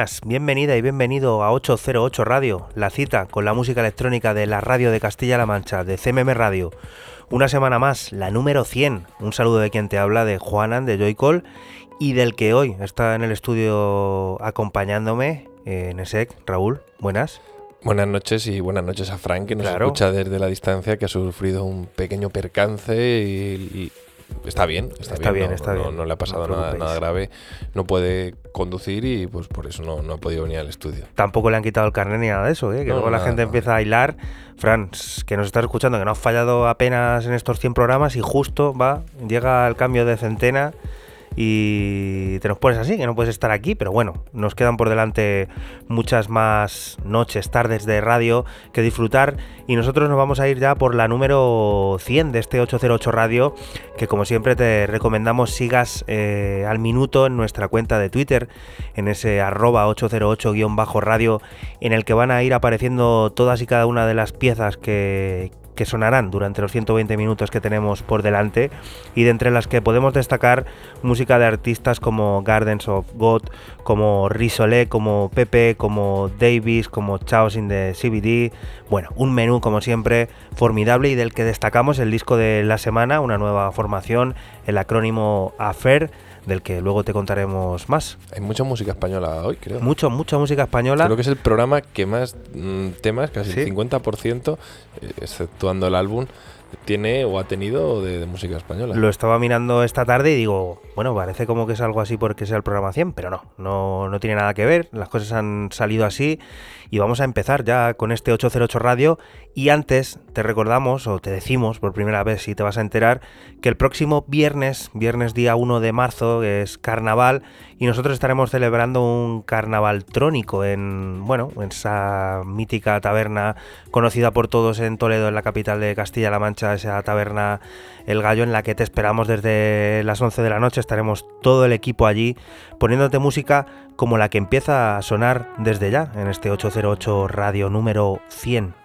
Buenas, bienvenida y bienvenido a 808 Radio, la cita con la música electrónica de la radio de Castilla-La Mancha, de CMM Radio. Una semana más, la número 100. Un saludo de quien te habla, de Juanan, de Joycall, y del que hoy está en el estudio acompañándome, en ESEC, Raúl. Buenas. Buenas noches y buenas noches a Frank, que nos escucha desde la distancia, que ha sufrido un pequeño percance y, está bien, está, bien, está bien. No, le ha pasado nada, nada, grave, no puede conducir y pues por eso no, no, ha podido venir al estudio. Tampoco le han quitado el carnet ni nada de eso, ¿eh? que luego la gente empieza a hilar. Franz, que nos está escuchando, que no ha fallado apenas en estos 100 programas y justo va, llega el cambio de centena y te nos pones así, que no puedes estar aquí, pero bueno, nos quedan por delante muchas más noches, tardes de radio que disfrutar y nosotros nos vamos a ir ya por la número 100 de este 808 Radio, que como siempre te recomendamos sigas eh, al minuto en nuestra cuenta de Twitter, en ese arroba 808-radio, en el que van a ir apareciendo todas y cada una de las piezas que, que sonarán durante los 120 minutos que tenemos por delante y de entre las que podemos destacar música de artistas como Gardens of God, como Risolé, como Pepe, como Davis, como Chaos in the CBD. Bueno, un menú como siempre formidable y del que destacamos el disco de la semana, una nueva formación, el acrónimo AFER del que luego te contaremos más. Hay mucha música española hoy, creo. Mucho, mucha música española. Creo que es el programa que más mm, temas, casi el 50%, eh, exceptuando el álbum, tiene o ha tenido de, música española. Lo estaba mirando esta tarde y digo, bueno, parece como que es algo así porque sea el programa 100, pero no, no, no tiene nada que ver, las cosas han salido así y vamos a empezar ya con este 808 Radio y antes te recordamos o te decimos por primera vez si te vas a enterar que el próximo viernes, viernes día 1 de marzo es carnaval y nosotros estaremos celebrando un carnaval trónico en, bueno, en esa mítica taberna conocida por todos en Toledo, en la capital de Castilla-La Mancha, esa taberna El Gallo en la que te esperamos desde las 11 de la noche, estaremos todo el equipo allí poniéndote música como la que empieza a sonar desde ya en este 808 radio número 100.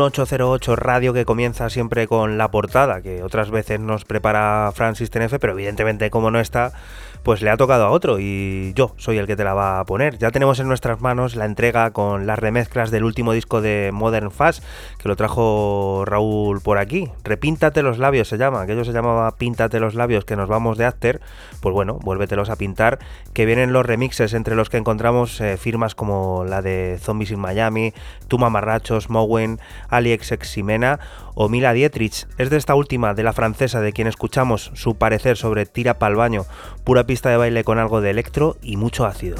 808 Radio que comienza siempre con la portada, que otras veces nos prepara Francis Tenefe, pero evidentemente como no está, pues le ha tocado a otro y yo soy el que te la va a poner. Ya tenemos en nuestras manos la entrega con las remezclas del último disco de Modern Fast, que lo trajo Raúl por aquí. Repíntate los labios se llama, aquello se llamaba Píntate los labios que nos vamos de after, pues bueno, vuélvetelos a pintar, que vienen los remixes entre los que encontramos eh, firmas como la de Zombies in Miami, Tuma Marrachos, Mowen, AliEx Ximena o Mila Dietrich. Es de esta última, de la francesa, de quien escuchamos su parecer sobre Tira pa'l baño, pura pista de baile con algo de electro y mucho ácido.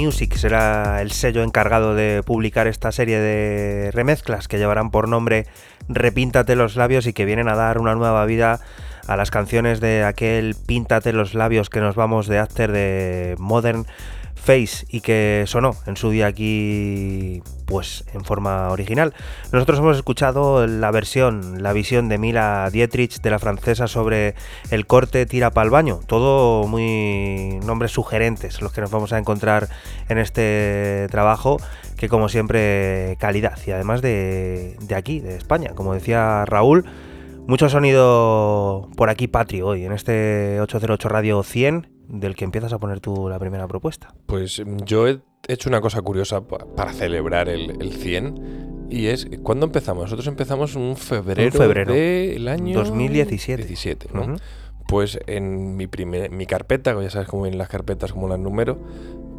Music será el sello encargado de publicar esta serie de remezclas que llevarán por nombre Repíntate los labios y que vienen a dar una nueva vida a las canciones de aquel Píntate los labios que nos vamos de After de Modern Face y que sonó en su día aquí pues en forma original. Nosotros hemos escuchado la versión, la visión de Mila Dietrich de la francesa sobre el corte tira pa'l baño, todo muy nombres sugerentes los que nos vamos a encontrar en este trabajo que como siempre calidad. Y además de, de aquí, de España, como decía Raúl, mucho sonido por aquí patrio hoy en este 808 Radio 100 del que empiezas a poner tú la primera propuesta. Pues mm, yo he hecho una cosa curiosa para celebrar el, 100 y es, ¿cuándo empezamos? Nosotros empezamos en febrero, febrero del año 2017. 17, ¿no? Pues en mi, primer, mi carpeta, ya sabes cómo en las carpetas, como las número,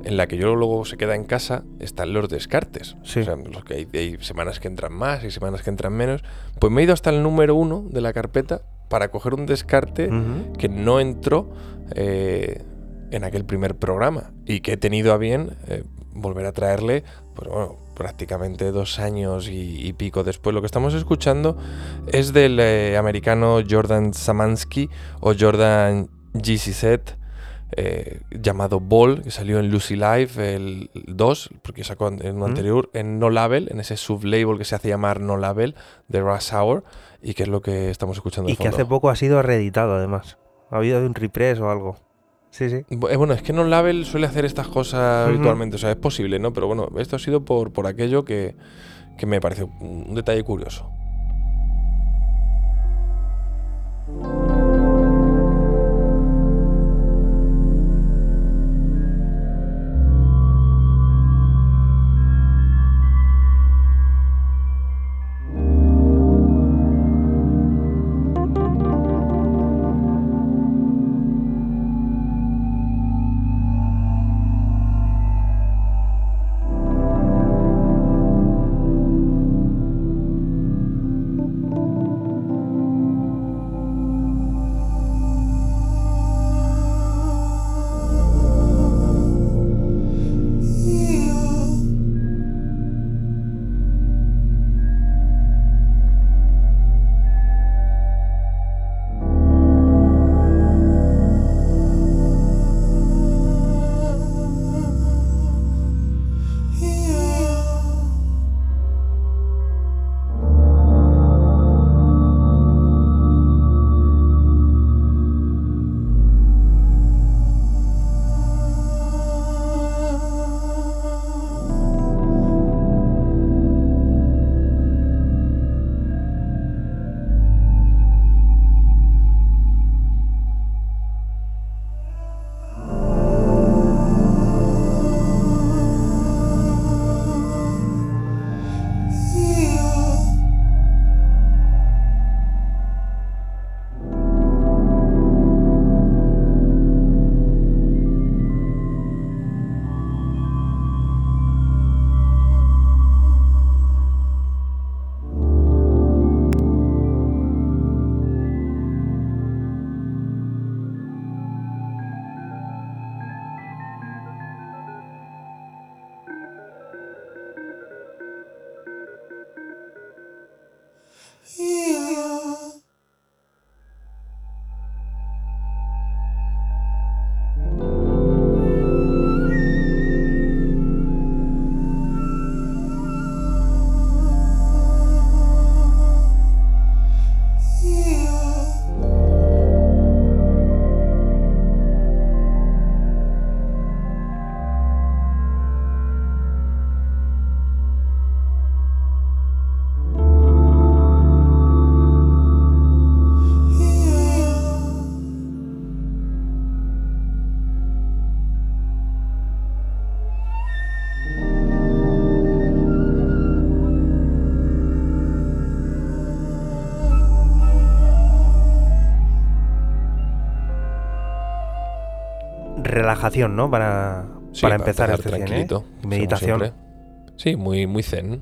en la que yo luego se queda en casa, están los descartes. O sea, los que hay, semanas que entran más y semanas que entran menos. Pues me he ido hasta el número uno de la carpeta para coger un descarte que no entró eh, en aquel primer programa y que he tenido a bien eh, volver a traerle, pues bueno, prácticamente dos años y, pico después. Lo que estamos escuchando es del eh, americano Jordan Samansky o Jordan GCZ. llamado Ball, que salió en Lucy Life el 2, porque sacó en un anterior, en No Label, en ese sublabel que se hace llamar No Label de Rush Hour y que es lo que estamos escuchando. y que hace poco ha sido reeditado además. Ha habido un repress o algo. Sí, sí. Eh, bueno, es que No Label suele hacer estas cosas habitualmente, o sea, es posible, ¿no? Pero bueno, esto ha sido por, por aquello que, que me pareció un detalle curioso. Relajación, ¿no? Para, para empezar este tranquilito, Meditación. Sí, muy, muy zen.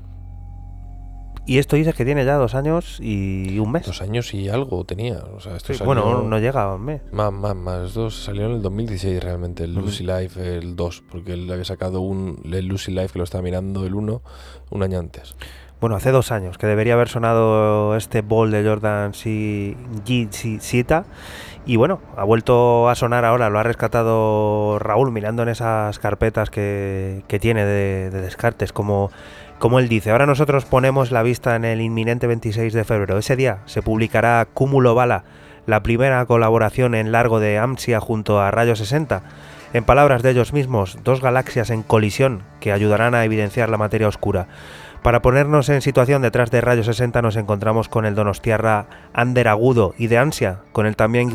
Y esto dices que tiene ya dos años y un mes. Dos años y algo tenía. O sea, esto bueno, no llega a un mes. Más, más, más. Dos salió en el 2016 realmente, el Lucy Life, el 2, porque él había sacado un, el Lucy Life que lo estaba mirando, el 1, un año antes. Bueno, hace dos años que debería haber sonado este ball de Jordan G. Cita. Y bueno, ha vuelto a sonar ahora, lo ha rescatado Raúl mirando en esas carpetas que, tiene de, de descartes, como como él dice, ahora nosotros ponemos la vista en el inminente 26 de febrero. Ese día se publicará Cúmulo Bala, la primera colaboración en largo de AMSIA junto a Rayo 60. En palabras de ellos mismos, dos galaxias en colisión que ayudarán a evidenciar la materia oscura. Para ponernos en situación detrás de Rayo 60 nos encontramos con el donostiarra Ander Agudo y de Ansia, con el también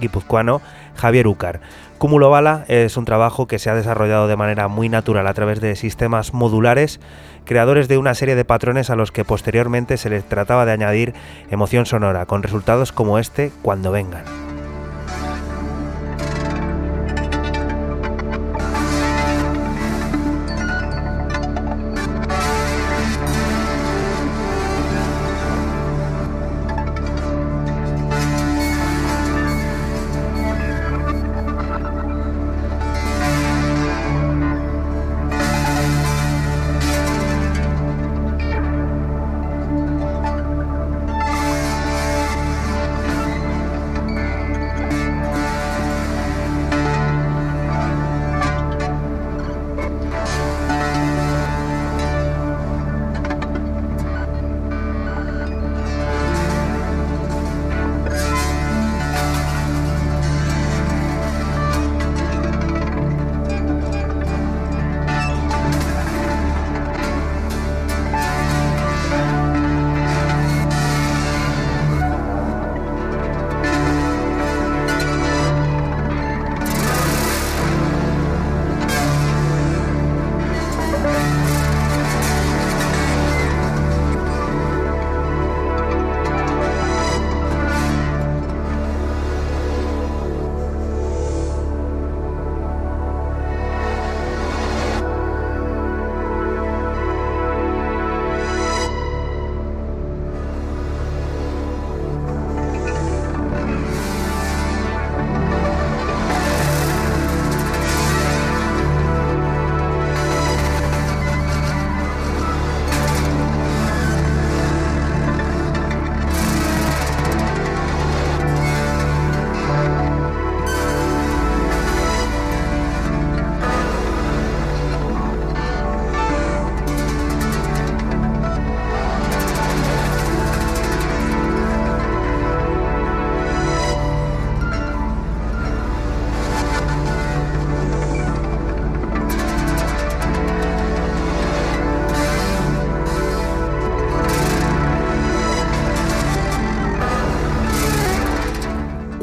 guipuzcoano Javier Ucar. Cúmulo Bala es un trabajo que se ha desarrollado de manera muy natural a través de sistemas modulares creadores de una serie de patrones a los que posteriormente se les trataba de añadir emoción sonora, con resultados como este cuando vengan.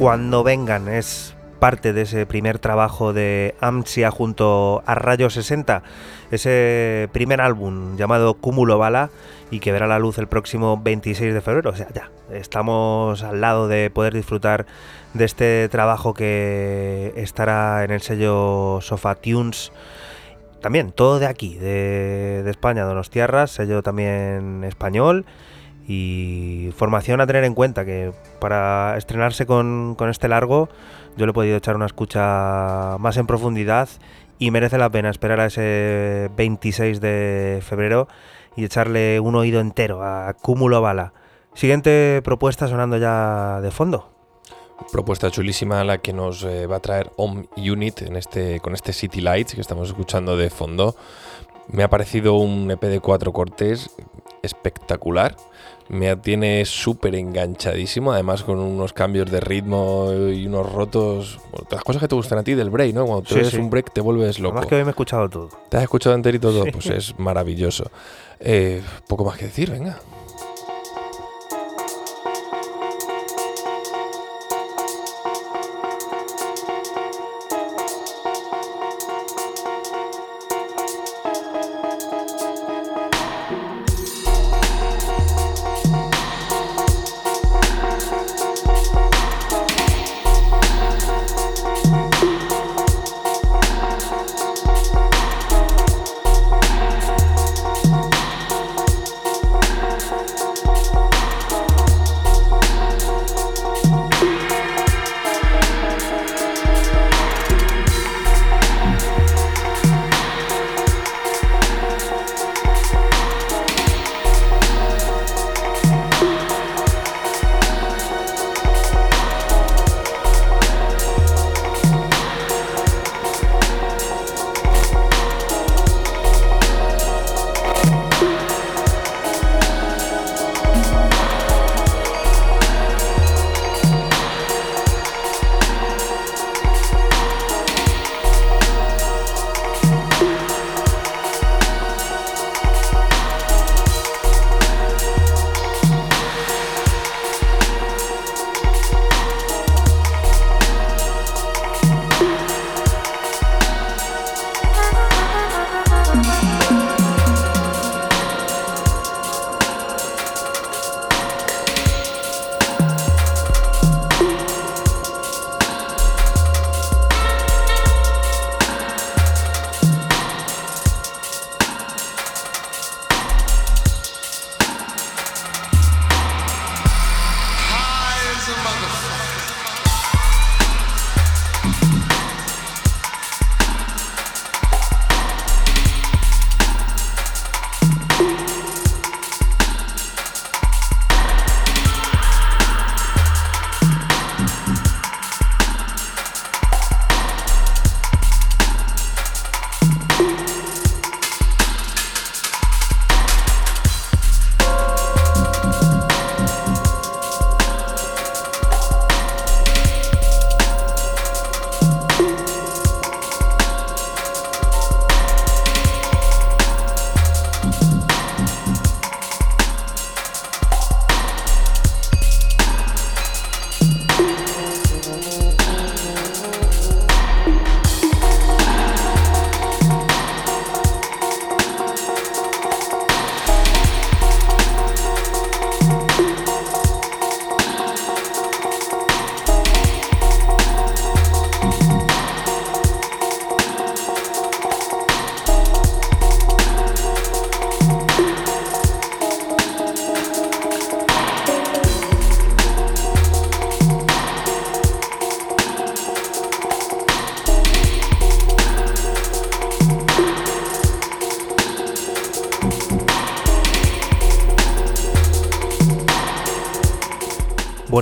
Cuando vengan. Es parte de ese primer trabajo de Amsia junto a Rayo 60, ese primer álbum llamado Cúmulo Bala y que verá la luz el próximo 26 de febrero. O sea, ya estamos al lado de poder disfrutar de este trabajo que estará en el sello Sofa Tunes. También todo de aquí, de, de España, Donostiarras, sello también español y formación a tener en cuenta, que para estrenarse con, este largo yo le he podido echar una escucha más en profundidad y merece la pena esperar a ese 26 de febrero y echarle un oído entero a Cúmulo Bala. Siguiente propuesta sonando ya de fondo. Propuesta chulísima la que nos eh, va a traer Home Unit en este, con este City Lights que estamos escuchando de fondo. Me ha parecido un EP de cuatro cortes espectacular me tiene súper enganchadísimo, además con unos cambios de ritmo y unos rotos. las cosas que te gustan a ti del break, ¿no? Cuando te un break te vuelves loco. Además que hoy me he escuchado todo. ¿Te has escuchado enterito todo? Pues es maravilloso. Eh, poco más que decir, venga.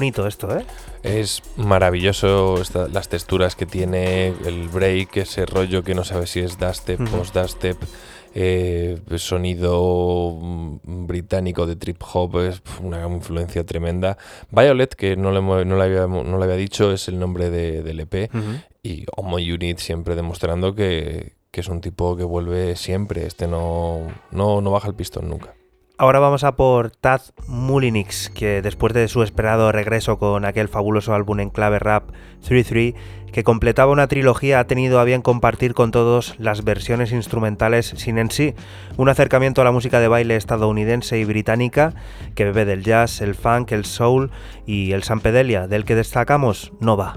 Bonito esto, ¿eh? Es maravilloso las texturas que tiene, el break, ese rollo que no sabe si es dubstep, post-dubstep. Eh, sonido mm, británico de trip hop, es una influencia tremenda. Violet, que no le, no le, había, no le había dicho, es el nombre del EP. Y Homo Unit siempre demostrando que, que, es un tipo que vuelve siempre. Este no, no, no baja el pistón nunca. Ahora vamos a por Tad Mulinix, que después de su esperado regreso con aquel fabuloso álbum en clave rap 3-3, que completaba una trilogía, ha tenido a bien compartir con todos las versiones instrumentales sin en sí un acercamiento a la música de baile estadounidense y británica que bebe del jazz, el funk, el soul y el sampedelia, del que destacamos Nova.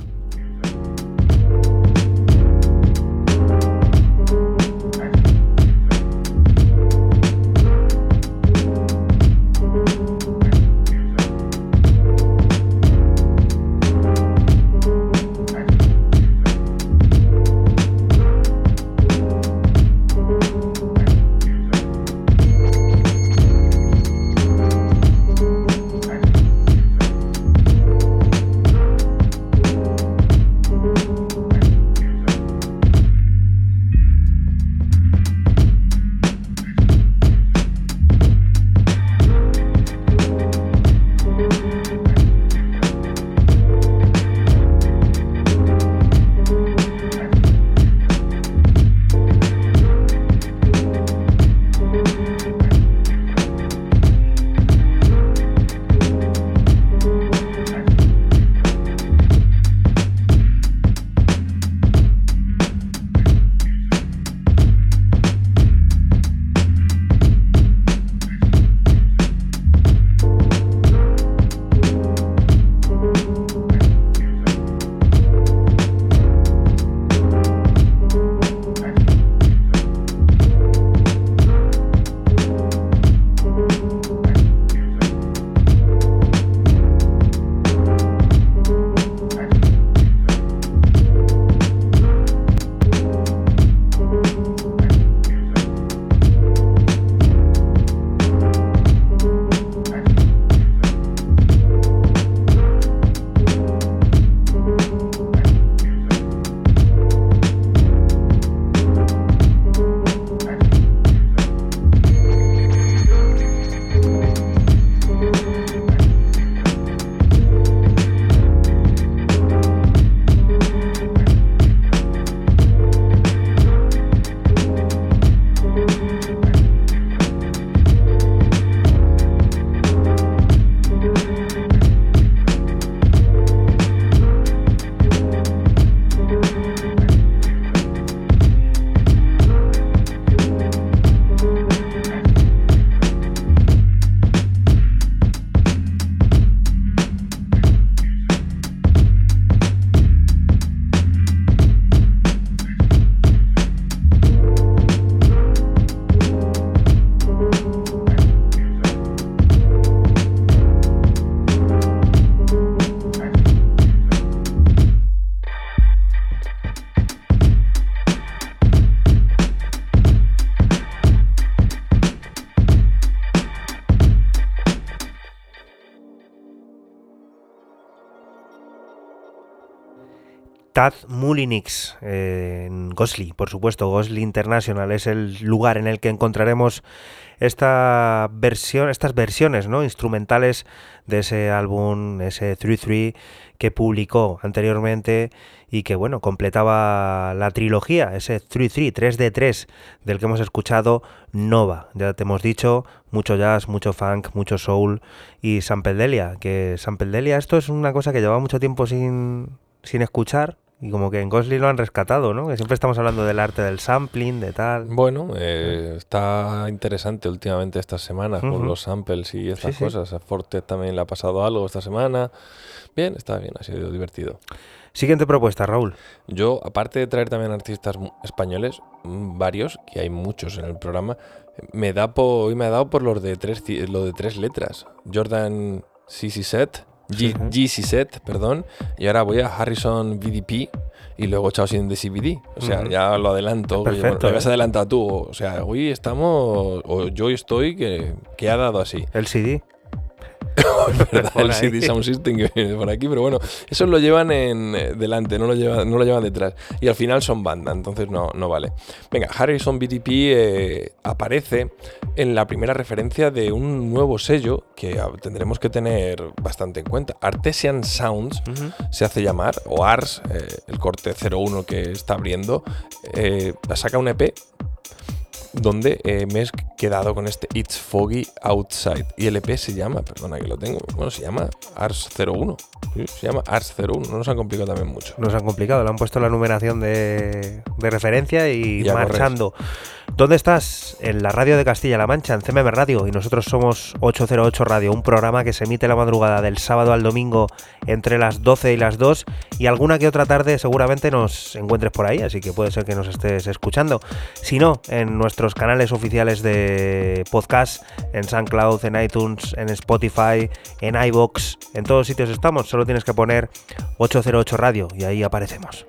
Tad Mulinix en Gosli, por supuesto, Gosli International es el lugar en el que encontraremos esta versión, estas versiones ¿no? instrumentales de ese álbum, ese 3-3 que publicó anteriormente y que bueno, completaba la trilogía, ese 3-3, 3 de 3 del que hemos escuchado Nova. Ya te hemos dicho, mucho jazz, mucho funk, mucho soul y Sampedelia, que Sampedelia esto es una cosa que llevaba mucho tiempo sin, sin escuchar y como que en Gosling lo han rescatado, ¿no? Que siempre estamos hablando del arte del sampling, de tal. Bueno, eh, está interesante últimamente estas semanas con los samples y estas cosas. A Forte también le ha pasado algo esta semana. Bien, está bien, ha sido divertido. Siguiente propuesta, Raúl. Yo, aparte de traer también artistas españoles, mm, varios, que hay muchos en el programa, me da hoy me ha dado por los de tres, lo de tres letras. Jordan CC Set, GC Set, perdón, y ahora voy a Harrison VDP y luego Chao sin de CBD. O sea, ya lo adelanto. Perfecto. Lo has adelantado tú. O sea, hoy estamos, o yo estoy que, que ha dado así. El CD. verdad, el CD Sound System que viene por aquí, pero bueno, eso lo llevan en eh, delante, no lo llevan, no lo llevan detrás. Y al final son banda, entonces no, no vale. Venga, Harrison BTP eh, aparece en la primera referencia de un nuevo sello que tendremos que tener bastante en cuenta. Artesian Sounds se hace llamar, o ARS, eh, el corte 01 que está abriendo, saca un EP donde eh, me he quedado con este It's Foggy Outside. Y el EP se llama, perdona que lo tengo, bueno, se llama Ars 01. se llama Ars 01, no nos han complicado también mucho. Nos han complicado, le han puesto la numeración de, referencia y, marchando. ¿Dónde estás? En la radio de Castilla-La Mancha, en CMM Radio, y nosotros somos 808 Radio, un programa que se emite la madrugada del sábado al domingo entre las 12 y las 2, y alguna que otra tarde seguramente nos encuentres por ahí, así que puede ser que nos estés escuchando. Si no, en nuestros canales oficiales de podcast, en SoundCloud, en iTunes, en Spotify, en iBox, en todos sitios estamos, solo tienes que poner 808 Radio y ahí aparecemos.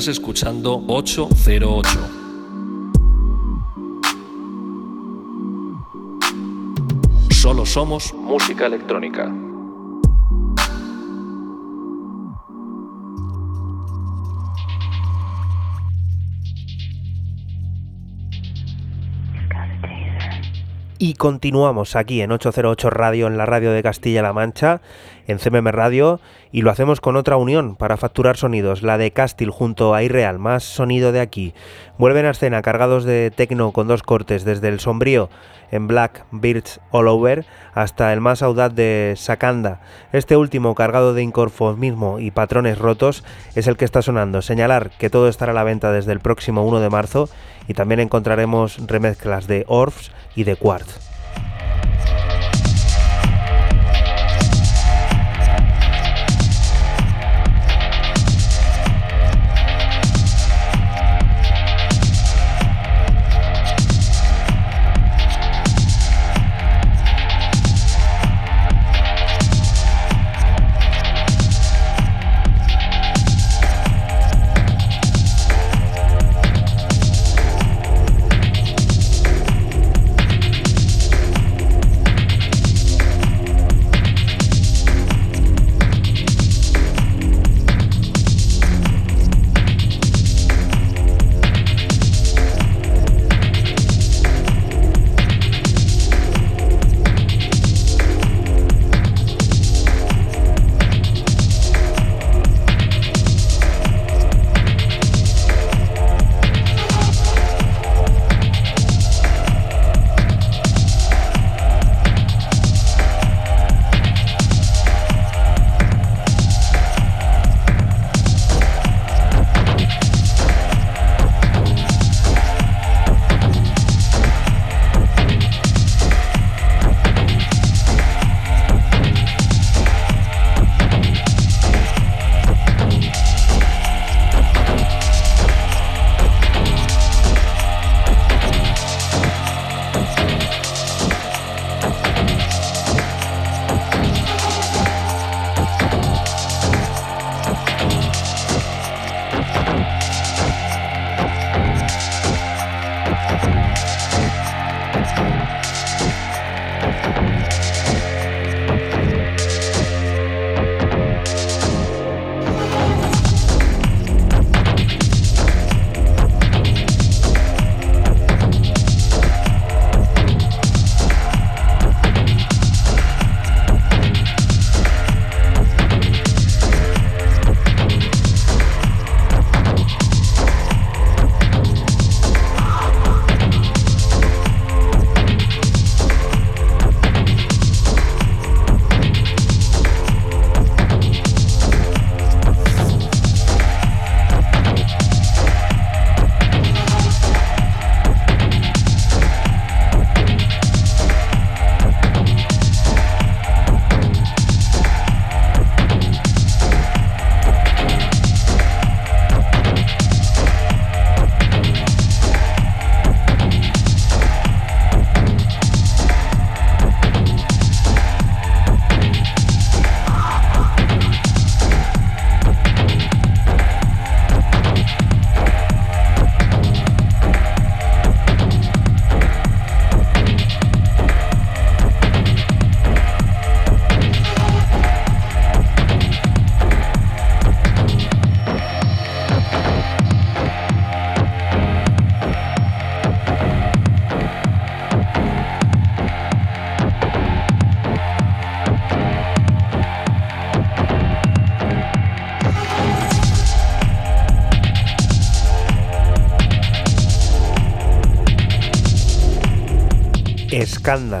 Estás escuchando 808. Solo somos música electrónica. Y continuamos aquí en 808 Radio, en la radio de Castilla-La Mancha, en CMM Radio, y lo hacemos con otra unión para facturar sonidos, la de Castil junto a Irreal, más sonido de aquí. Vuelven a escena cargados de tecno con dos cortes, desde el sombrío en Black Birds All Over hasta el más audaz de Sakanda. Este último, cargado de inconformismo y patrones rotos, es el que está sonando. Señalar que todo estará a la venta desde el próximo 1 de marzo y también encontraremos remezclas de Orfs y de Quartz.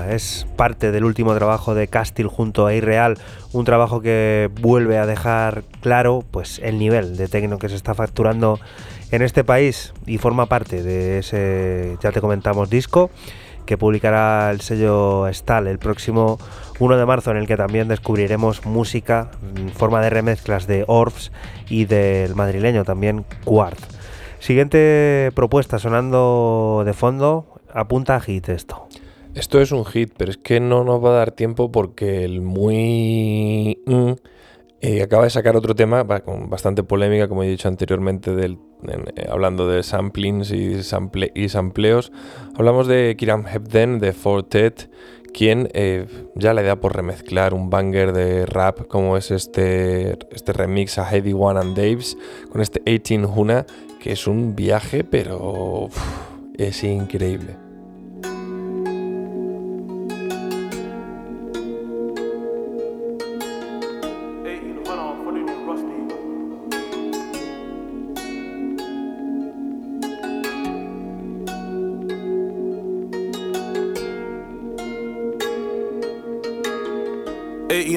Es parte del último trabajo de Castil junto a Irreal, un trabajo que vuelve a dejar claro pues el nivel de tecno que se está facturando en este país y forma parte de ese, ya te comentamos, disco que publicará el sello Stal el próximo 1 de marzo, en el que también descubriremos música en forma de remezclas de Orfs y del madrileño también Quartz. Siguiente propuesta sonando de fondo, apunta a hit esto. Esto es un hit, pero es que no nos va a dar tiempo porque el muy... Mm, Y acaba de sacar otro tema con bastante polémica, como he dicho anteriormente, del, eh, hablando de samplings y, sample, y sampleos. Hablamos de Kiram Hebden, de Fortet, quien eh, ya le da por remezclar un banger de rap como es este, este remix a Heady One and Daves con este 18 Huna, que es un viaje, pero es increíble.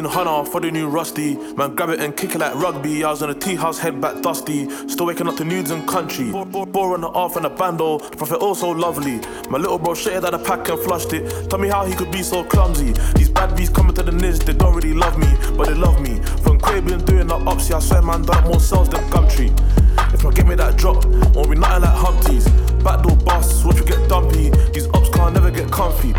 18 Hunter for the new Rusty. Man, grab it and kick it like rugby. I was in a tea house, head back dusty. Still waking up to nudes and country. Bore on the off and a bando. The prophet also lovely. My little bro shitted out the pack and flushed it. Tell me how he could be so clumsy. These bad bees coming to the niz, they don't really love me, but they love me. From Quabe doing the ops, I swear man done more sales than Gumtree. If I get me that drop, won't be nothing like Humpties. Backdoor busts, watch you get dumpy. These ops can't never get comfy.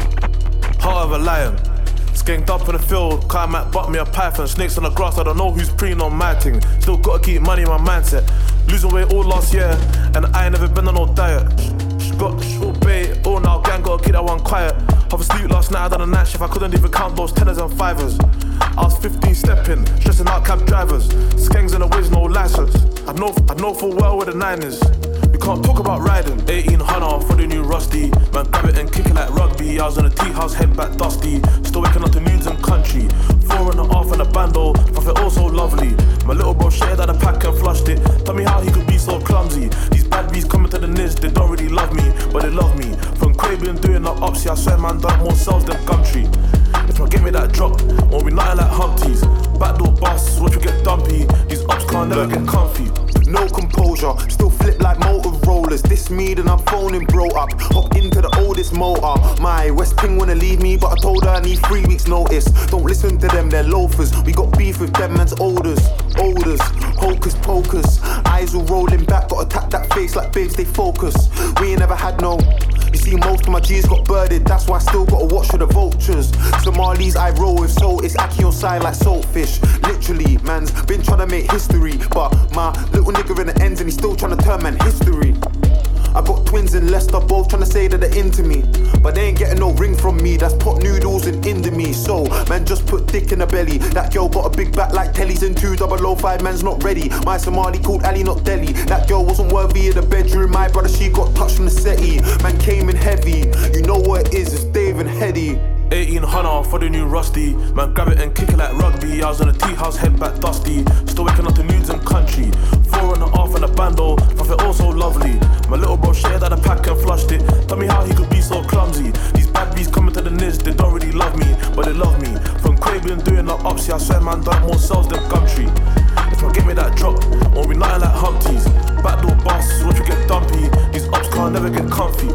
Heart of a lion. Skanked up in the field, climb at butt me a python. Snakes on the grass, I don't know who's preying on my thing. Still gotta keep money in my mindset. Losing weight all last year, and I ain't never been on no diet. Got short bait, all now gang, gotta keep that one quiet. Half asleep last night, I done a night shift, I couldn't even count those tenors and fivers. I was 15 stepping, stressing out cab drivers. Skangs in the ways, no license. I know, I know full well where the nine is. We can't talk about riding. 18 Hunter for the new Rusty. Man, grab it and kick it like rugby. I was in a tea house, head back dusty. Still waking up to nudes and country. Four and a half and a bando. Profit also lovely. My little bro shared out the pack and flushed it. Tell me how he could be so clumsy. These bad bees coming to the niche, they don't really love me, but they love me. From Craven doing the ops, I swear man done more sales than Gumtree. I get me that drop, won't like Humpties. Backdoor busts, watch you get dumpy. These ops can't never get comfy no composure. Still flip like Motorollas. This me, then I'm phoning bro up. Hop into the oldest motor. My West Ping wanna leave me, but I told her I need three weeks' notice. Don't listen to them, they're loafers. We got beef with them man's olders. Olders, hocus pocus. Eyes all rolling back, gotta tap that face like babes, they focus. We ain't never had no. You see, most of my G's got birded, that's why I still gotta watch for the vultures. Somalis I roll with, so it's Aki on side like saltfish. Literally, man's been trying to make history, but my little nigga in the ends and he's still trying to turn man history. I got twins in Leicester, both trying to say that they're into me. But they ain't getting no ring from me, that's pot noodles and me. So, man, just put dick in the belly. That girl got a big back like Telly's and two double O five, man's not ready. My Somali called Ali, not Delhi. Worthy of the bedroom, my brother, she got touched from the settee. Man came in heavy, you know what it is, it's Dave and Hetty. 18 Hunter for the new Rusty. Man, grab it and kick it like rugby. I was on a tea house, head back dusty. Still waking up to nudes and country. Four and a half and a bando. Profit also lovely. My little bro shared out the pack and flushed it. Tell me how he could be so clumsy. These bad bees coming to the niz, they don't really love me, but they love me. From Craven doing the ops, I swear man done more sales than Gumtree. If I give me that drop, won't be nothing like Humpties. Backdoor busts, watch you get dumpy. These ops can't never get comfy.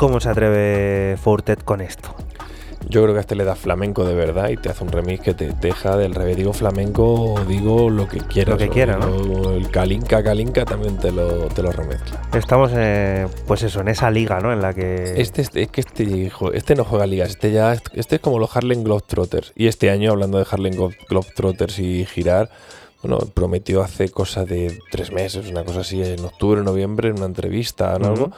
¿Cómo se atreve Fortet con esto? Yo creo que a este le da flamenco de verdad y te hace un remix que te deja del revés. Digo flamenco, digo lo que quieras. Lo que quiera, ¿no? El Kalinka, Kalinka también te lo, te lo remezcla. Estamos, eh, pues eso, en esa liga, ¿no? En la que... Este, este, es que este, hijo, este no juega ligas, este ya, este es como los Harlem Globetrotters. Y este año, hablando de Harlem Globetrotters y girar, bueno, prometió hace cosa de tres meses, una cosa así, en octubre, noviembre, en una entrevista o algo,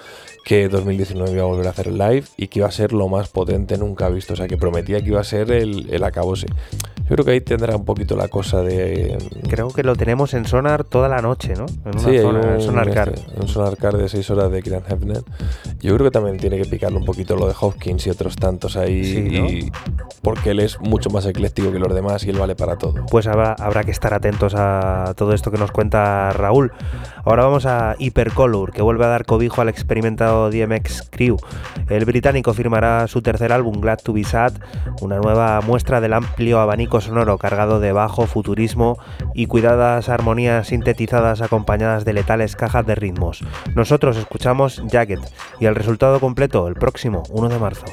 que 2019 iba a volver a hacer live y que iba a ser lo más potente nunca visto. O sea, que prometía que iba a ser el, el acabose. Yo creo que ahí tendrá un poquito la cosa de. Creo que lo tenemos en Sonar toda la noche, ¿no? En una sí, zona, en Sonar Car. Un Sonar Car de 6 horas de Kieran Hefner. Yo creo que también tiene que picarle un poquito lo de Hopkins y otros tantos ahí. porque él es mucho más ecléctico que los demás y él vale para todo. Pues habrá, habrá que estar atentos a todo esto que nos cuenta Raúl. Ahora vamos a Hypercolor, que vuelve a dar cobijo al experimentado DMX Crew. El británico firmará su tercer álbum, Glad to Be Sad, una nueva muestra del amplio abanico sonoro cargado de bajo, futurismo y cuidadas armonías sintetizadas acompañadas de letales cajas de ritmos. Nosotros escuchamos Jacket y el resultado completo el próximo 1 de marzo.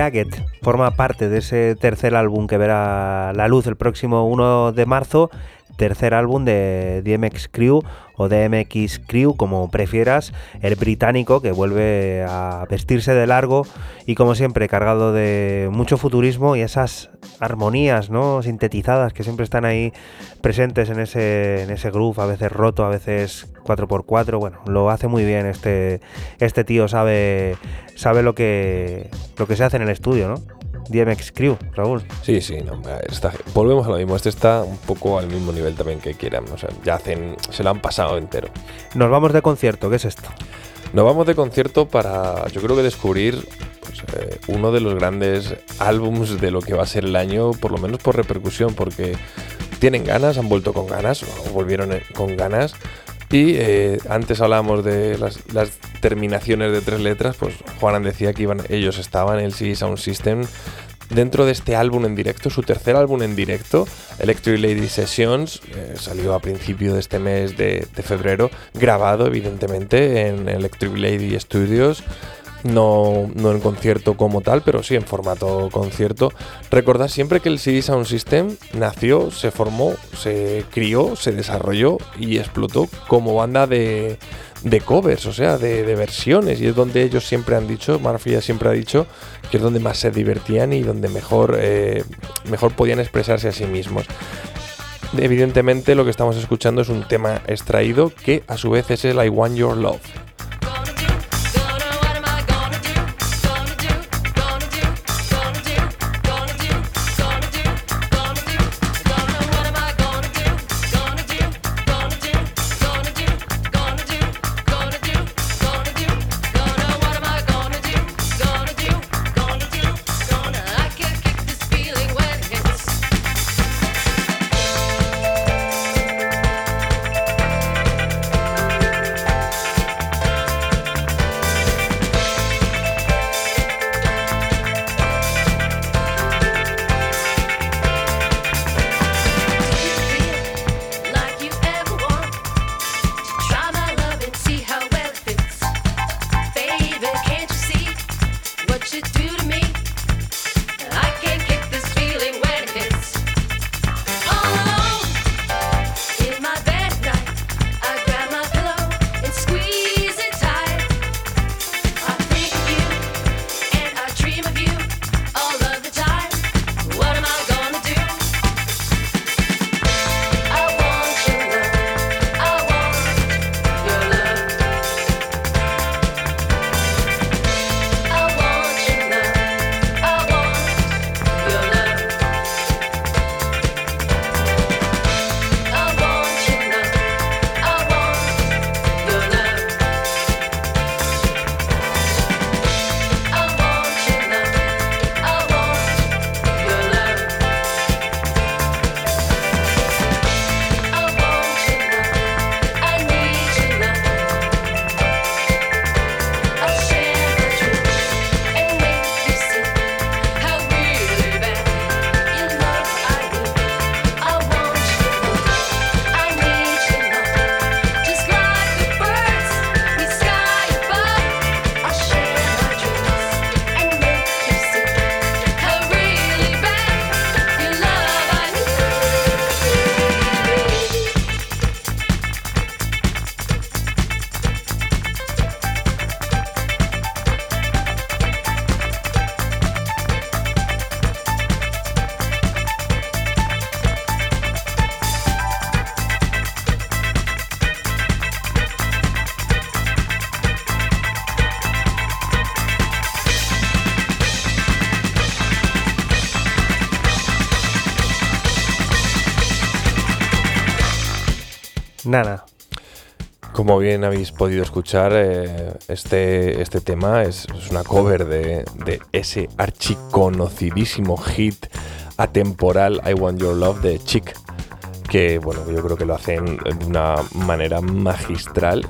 Jagged forma parte de ese tercer álbum que verá la luz el próximo 1 de marzo, tercer álbum de DMX Crew o DMX Crew, como prefieras, el británico que vuelve a vestirse de largo y como siempre cargado de mucho futurismo y esas armonías ¿no? sintetizadas que siempre están ahí presentes en ese, en ese groove, a veces roto, a veces 4x4. Bueno, lo hace muy bien este, este tío, sabe, sabe lo, que, lo que se hace en el estudio. DMX Crew, Raúl. Sí, sí, no, volvemos a lo mismo. Este está un poco al mismo nivel también que quieran. O sea, ya hacen, se lo han pasado entero. Nos vamos de concierto, ¿qué es esto? Nos vamos de concierto para, yo creo que descubrir pues, eh, uno de los grandes álbums de lo que va a ser el año, por lo menos por repercusión, porque tienen ganas, han vuelto con ganas, o volvieron eh, con ganas. Y eh, antes hablábamos de las, terminaciones de tres letras, pues Juanan decía que iban, ellos estaban, el CD Sound System, dentro de este álbum en directo, su tercer álbum en directo, Electric Lady Sessions, eh, salió a principio de este mes de, de, febrero, grabado evidentemente en Electric Lady Studios no, no en concierto como tal, pero sí en formato concierto. Recordad siempre que el CD Sound System nació, se formó, se crió, se desarrolló y explotó como banda de, de covers, o sea, de, versiones. Y es donde ellos siempre han dicho, Marfia siempre ha dicho, que es donde más se divertían y donde mejor, eh, mejor podían expresarse a sí mismos. Evidentemente lo que estamos escuchando es un tema extraído que a su vez es el I Want Your Love. Nada. Como bien habéis podido escuchar, eh, este, este tema es, una cover de, de, ese archiconocidísimo hit atemporal I Want Your Love de Chick que bueno, yo creo que lo hacen de una manera magistral.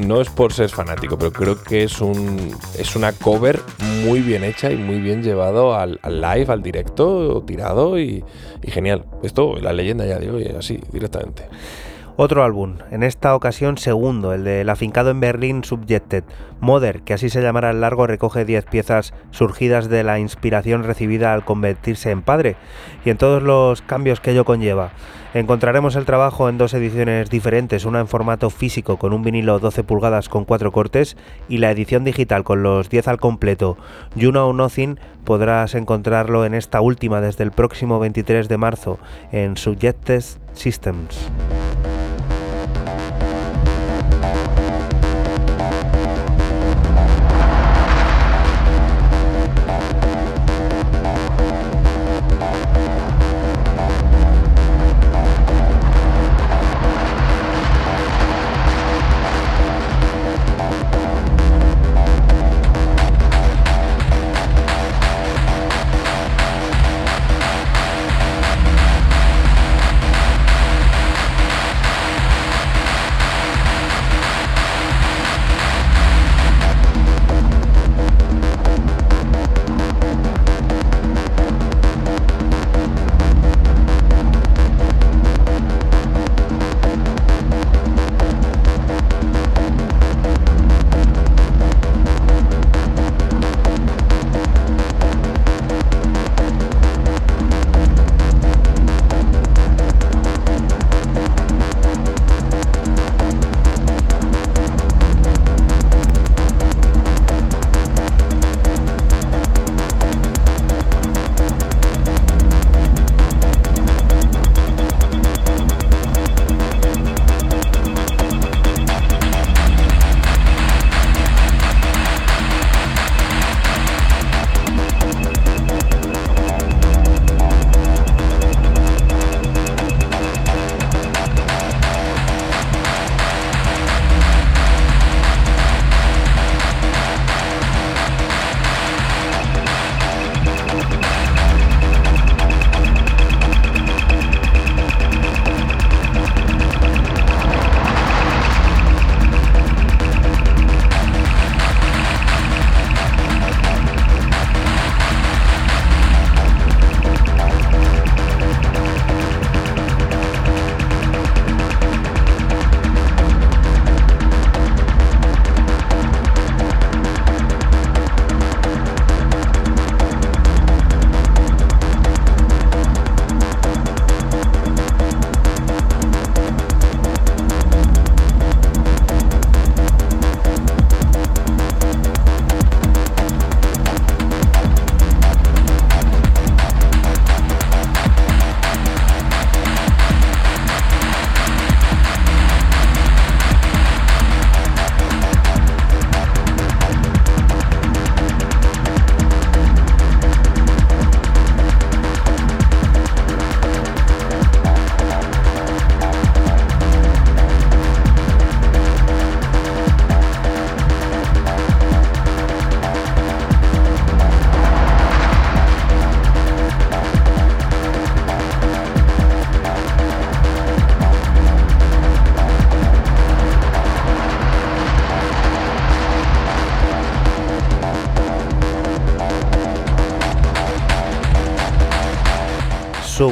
no es por ser fanático, pero creo que es un es una cover muy bien hecha y muy bien llevado al, live, al directo, tirado y, genial. Esto, la leyenda ya digo, así, directamente. Otro álbum, en esta ocasión segundo, el del afincado en Berlín Subjected. Mother, que así se llamará el largo, recoge 10 piezas surgidas de la inspiración recibida al convertirse en padre y en todos los cambios que ello conlleva. Encontraremos el trabajo en dos ediciones diferentes, una en formato físico con un vinilo 12 pulgadas con 4 cortes y la edición digital con los 10 al completo. You Know Nothing podrás encontrarlo en esta última desde el próximo 23 de marzo en Subjected Systems.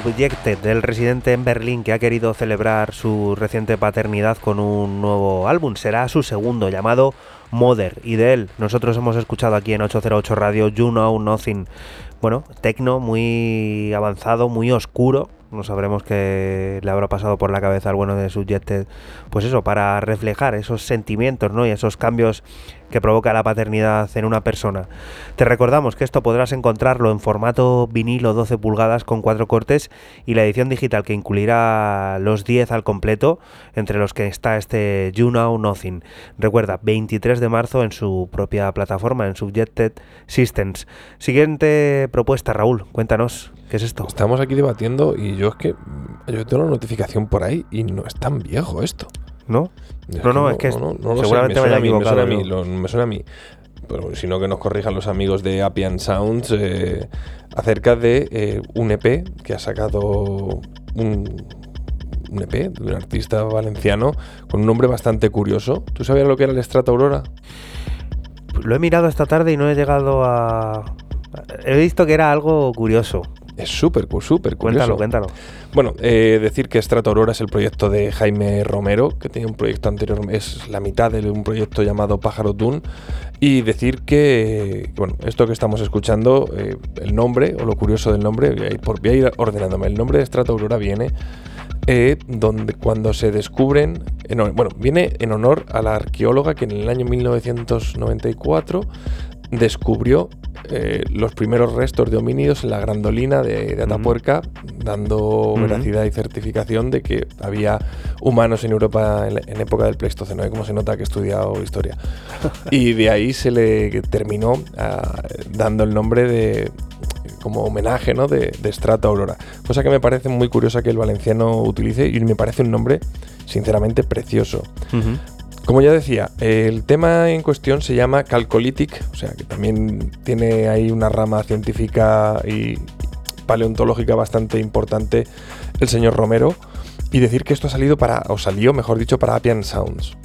Subjected del residente en Berlín que ha querido celebrar su reciente paternidad con un nuevo álbum. Será su segundo llamado Mother y de él nosotros hemos escuchado aquí en 808 Radio You Know Nothing. Bueno, tecno muy avanzado, muy oscuro. Sabremos qué le habrá pasado por la cabeza al bueno de Subjected. Pues eso, para reflejar esos sentimientos ¿no? y esos cambios que provoca la paternidad en una persona. Te recordamos que esto podrás encontrarlo en formato vinilo 12 pulgadas con cuatro cortes y la edición digital que incluirá los 10 al completo, entre los que está este You Know Nothing. Recuerda, 23 de marzo en su propia plataforma, en Subjected Systems. Siguiente propuesta, Raúl, cuéntanos. ¿Qué es esto? Estamos aquí debatiendo y yo es que yo tengo una notificación por ahí y no es tan viejo esto. ¿No? no, no, es que seguramente me, me, suena a mí, me suena a mí, pero sino que nos corrijan los amigos de Appian Sounds eh, acerca de eh, un EP que ha sacado un, un, EP de un artista valenciano con un nombre bastante curioso. ¿Tú sabías lo que era el Estrata Aurora? Lo he mirado esta tarde y no he llegado a... He visto que era algo curioso. Es súper, súper curioso. Cuéntalo, cuéntalo. Bueno, eh, decir que Strato Aurora es el proyecto de Jaime Romero, que tenía un proyecto anterior, es la mitad de un proyecto llamado Pájaro Dune. Y decir que, bueno, esto que estamos escuchando, eh, el nombre, o lo curioso del nombre, voy a ir, por, voy ordenándome. El nombre de Strato Aurora viene eh, donde cuando se descubren, bueno, viene en honor a la arqueóloga que en el año 1994 descubrió eh, los primeros restos de homínidos en la grandolina de, Atapuerca, dando veracidad y certificación de que había humanos en Europa en, época del Pleistoceno, ¿eh? como se nota que he estudiado historia. y de ahí se le terminó ah, dando el nombre de como homenaje ¿no? de, de Strata Aurora. Cosa que me parece muy curiosa que el valenciano utilice y me parece un nombre sinceramente precioso. Como ya decía, el tema en cuestión se llama Calcolitic, o sea que también tiene ahí una rama científica y paleontológica bastante importante el señor Romero. Y decir que esto ha salido para, o salió, mejor dicho, para Appian Sounds.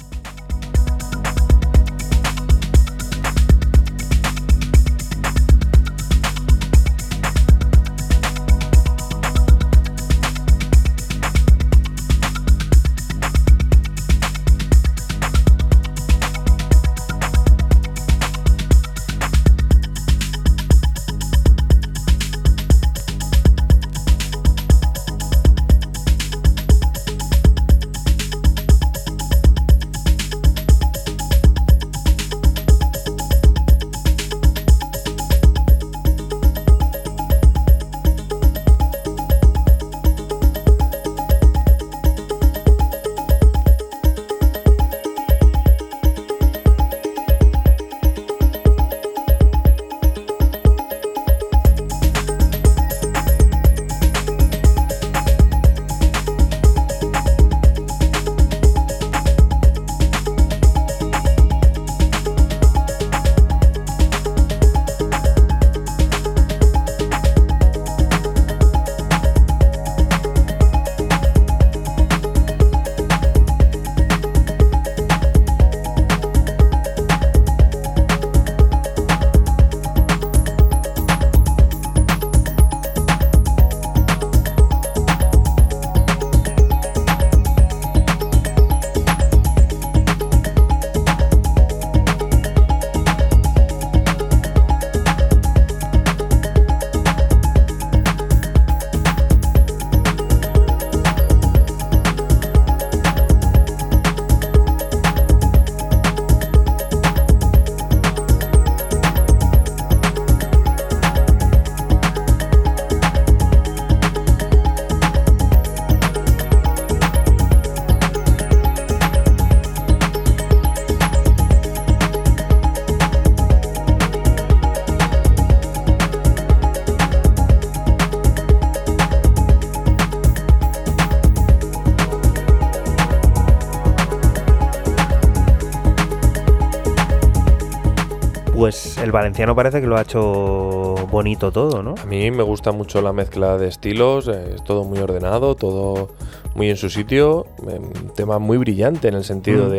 El valenciano parece que lo ha hecho bonito todo, ¿no? A mí me gusta mucho la mezcla de estilos, eh, es todo muy ordenado, todo muy en su sitio, un em, tema muy brillante en el sentido mm.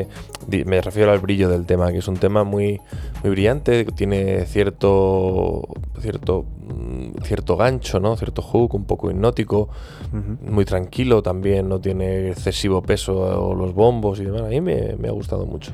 de, me refiero al brillo del tema, que es un tema muy, muy brillante, tiene cierto, cierto, mm, cierto gancho, ¿no? Cierto hook, un poco hipnótico, muy tranquilo también, no tiene excesivo peso o los bombos y demás. A mí me, me ha gustado mucho.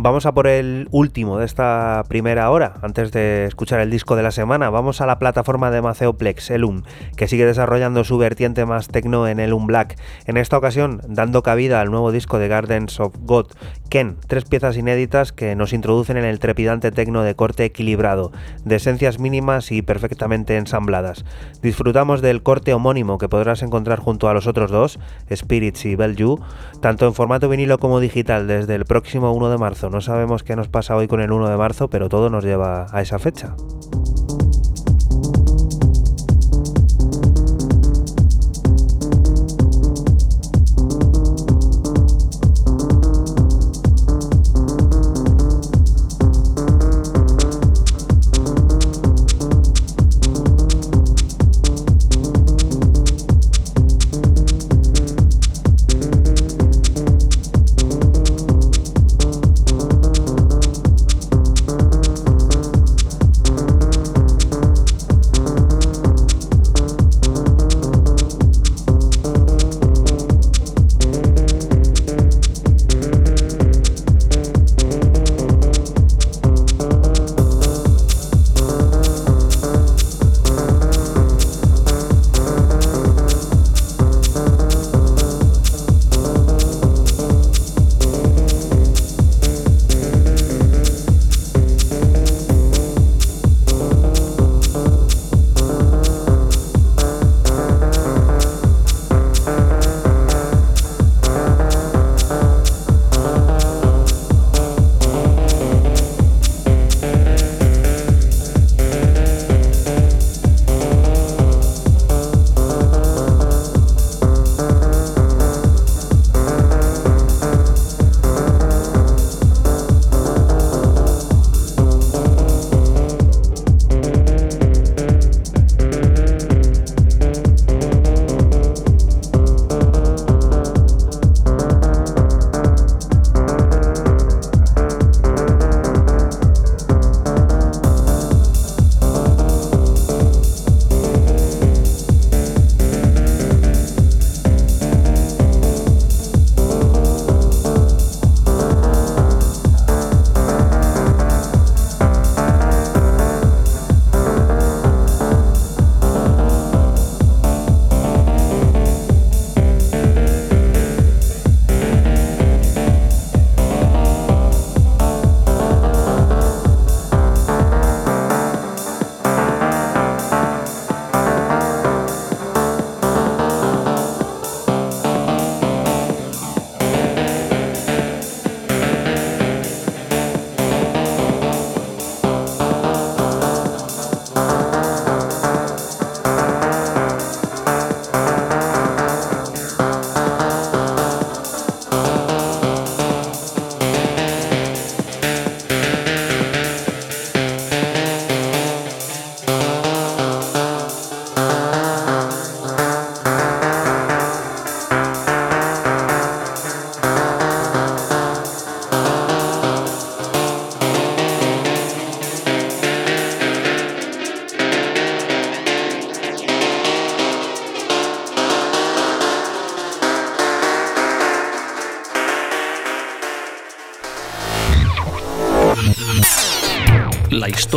Vamos a por el último de esta primera hora, antes de escuchar el disco de la semana. Vamos a la plataforma de Maceoplex, Elum, que sigue desarrollando su vertiente más tecno en Elum Black. En esta ocasión, dando cabida al nuevo disco de Gardens of God, Ken, tres piezas inéditas que nos introducen en el trepidante tecno de corte equilibrado, de esencias mínimas y perfectamente ensambladas. Disfrutamos del corte homónimo que podrás encontrar junto a los otros dos, Spirits y Belju, tanto en formato vinilo como digital desde el próximo 1 de marzo no sabemos qué nos pasa hoy con el 1 de marzo, pero todo nos lleva a esa fecha.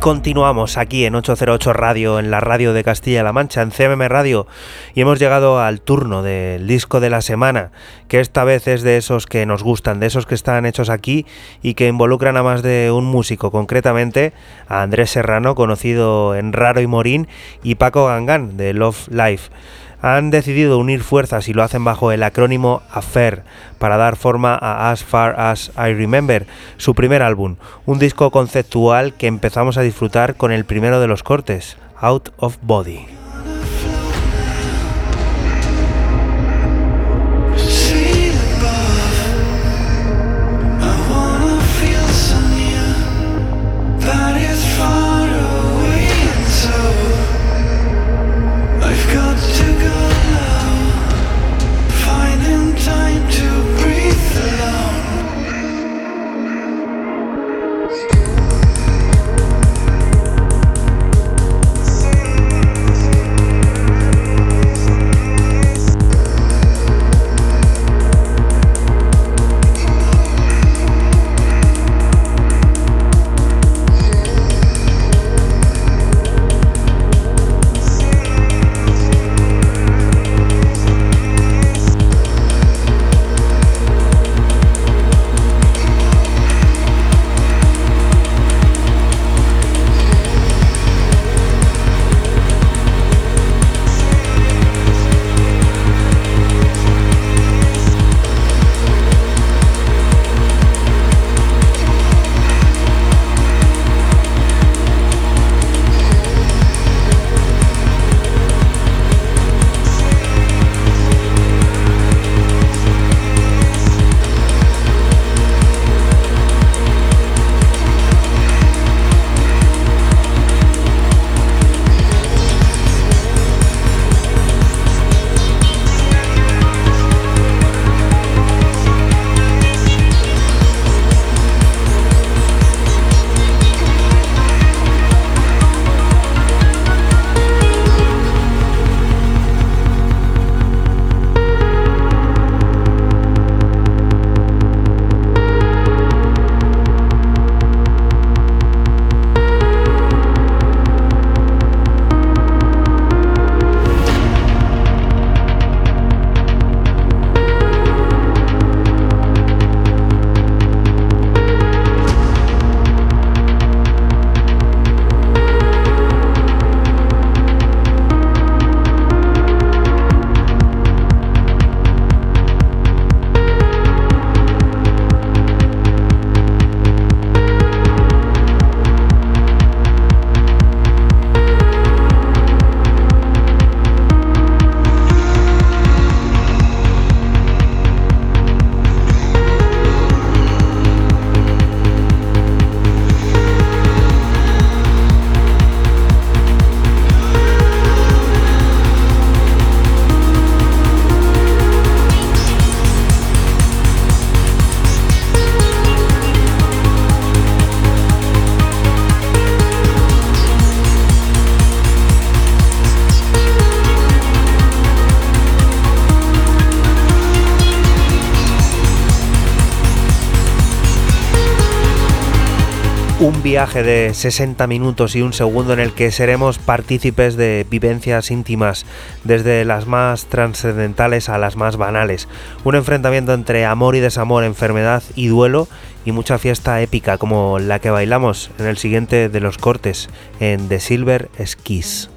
continuamos aquí en 808 Radio, en la radio de Castilla-La Mancha, en CMM Radio, y hemos llegado al turno del disco de la semana, que esta vez es de esos que nos gustan, de esos que están hechos aquí y que involucran a más de un músico, concretamente a Andrés Serrano, conocido en Raro y Morín, y Paco Gangán, de Love Life han decidido unir fuerzas y lo hacen bajo el acrónimo AFAIR para dar forma a As Far As I Remember, su primer álbum, un disco conceptual que empezamos a disfrutar con el primero de los cortes, Out of Body. Un viaje de 60 minutos y un segundo en el que seremos partícipes de vivencias íntimas, desde las más trascendentales a las más banales. Un enfrentamiento entre amor y desamor, enfermedad y duelo y mucha fiesta épica como la que bailamos en el siguiente de los cortes en The Silver Skis.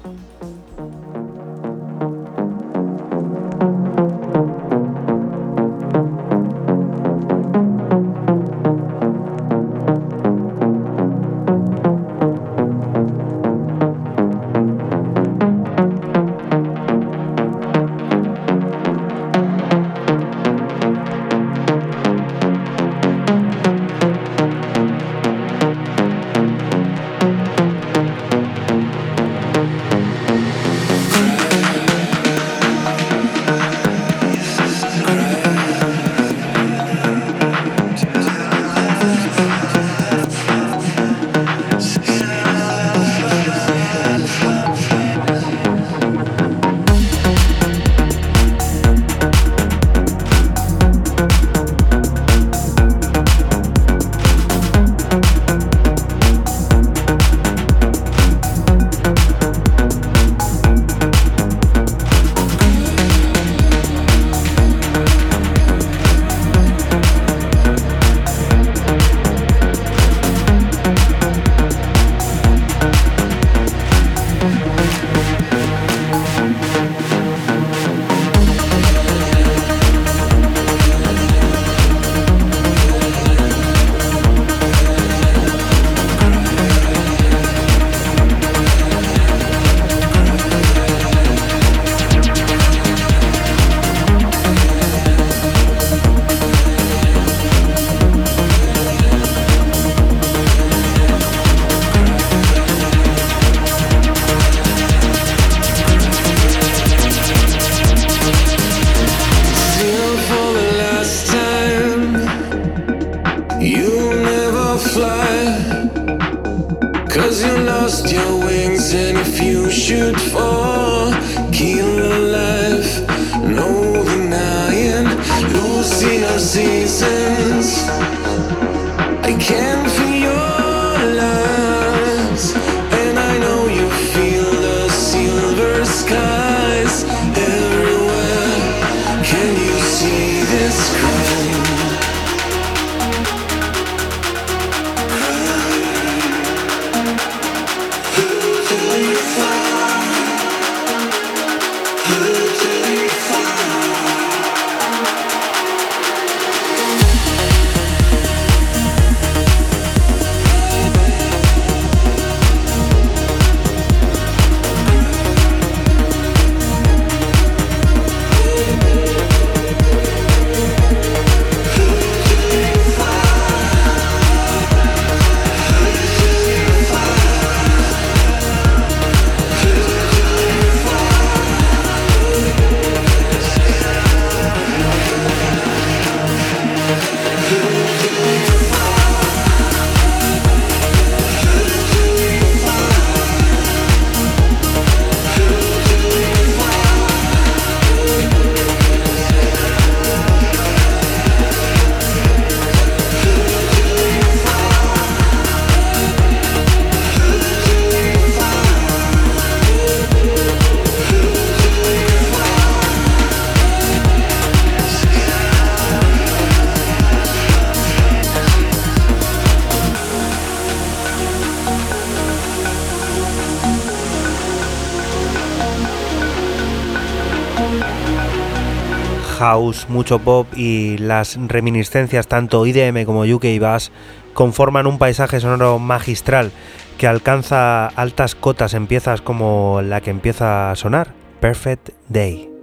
Mucho pop y las reminiscencias tanto IDM como UK Bass conforman un paisaje sonoro magistral que alcanza altas cotas en piezas como la que empieza a sonar, Perfect Day.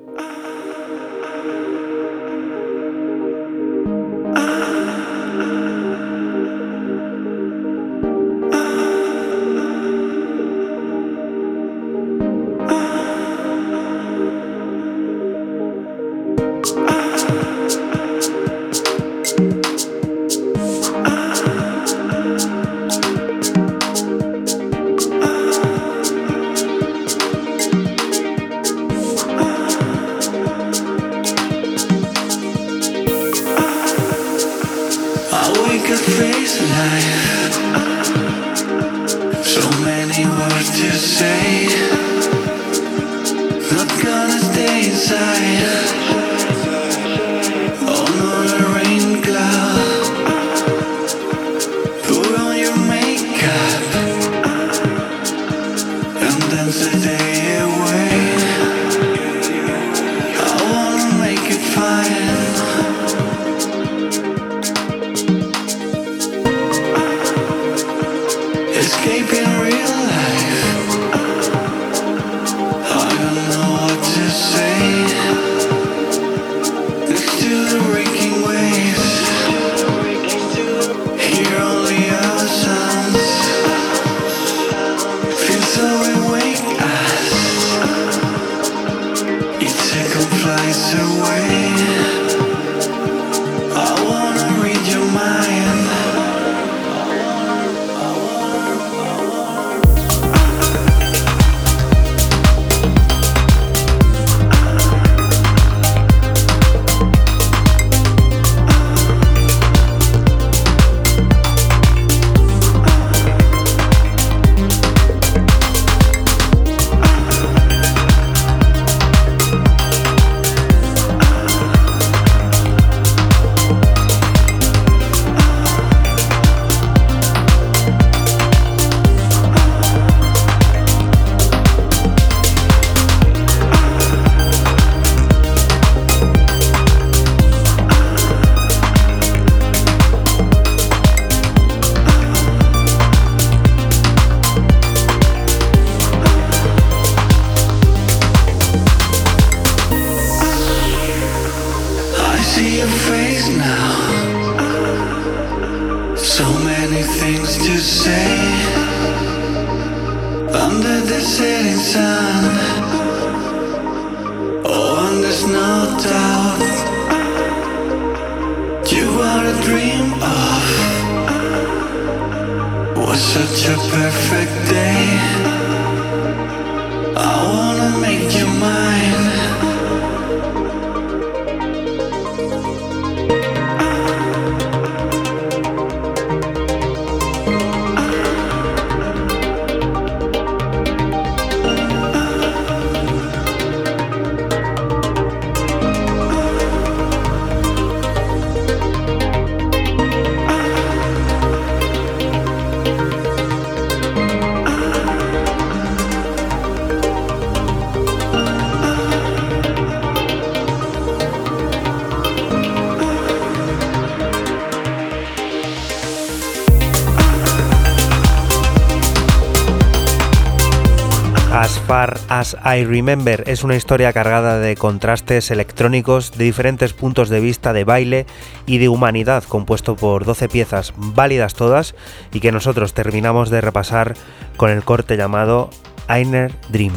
I Remember es una historia cargada de contrastes electrónicos, de diferentes puntos de vista de baile y de humanidad, compuesto por 12 piezas válidas todas y que nosotros terminamos de repasar con el corte llamado Einer Dream.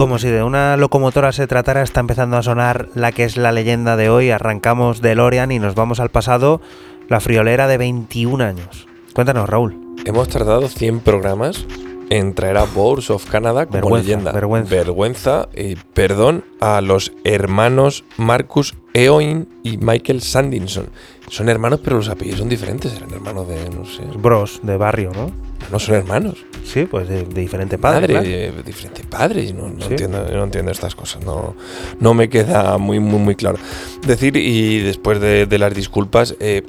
Como si de una locomotora se tratara, está empezando a sonar la que es la leyenda de hoy. Arrancamos de Lorian y nos vamos al pasado, la friolera de 21 años. Cuéntanos, Raúl. Hemos tardado 100 programas en traer a Boars of Canada como leyenda. Vergüenza. Vergüenza y perdón a los hermanos Marcus Eoin y Michael Sandinson. Son hermanos, pero los apellidos son diferentes. Eran hermanos de, no sé. Bros, de barrio, ¿no? No son hermanos. Sí, pues de, diferente padre. de diferente padre. No, no, entiendo, no entiendo estas cosas. No, no me queda muy, muy, muy claro. Decir, y después de, las disculpas, eh,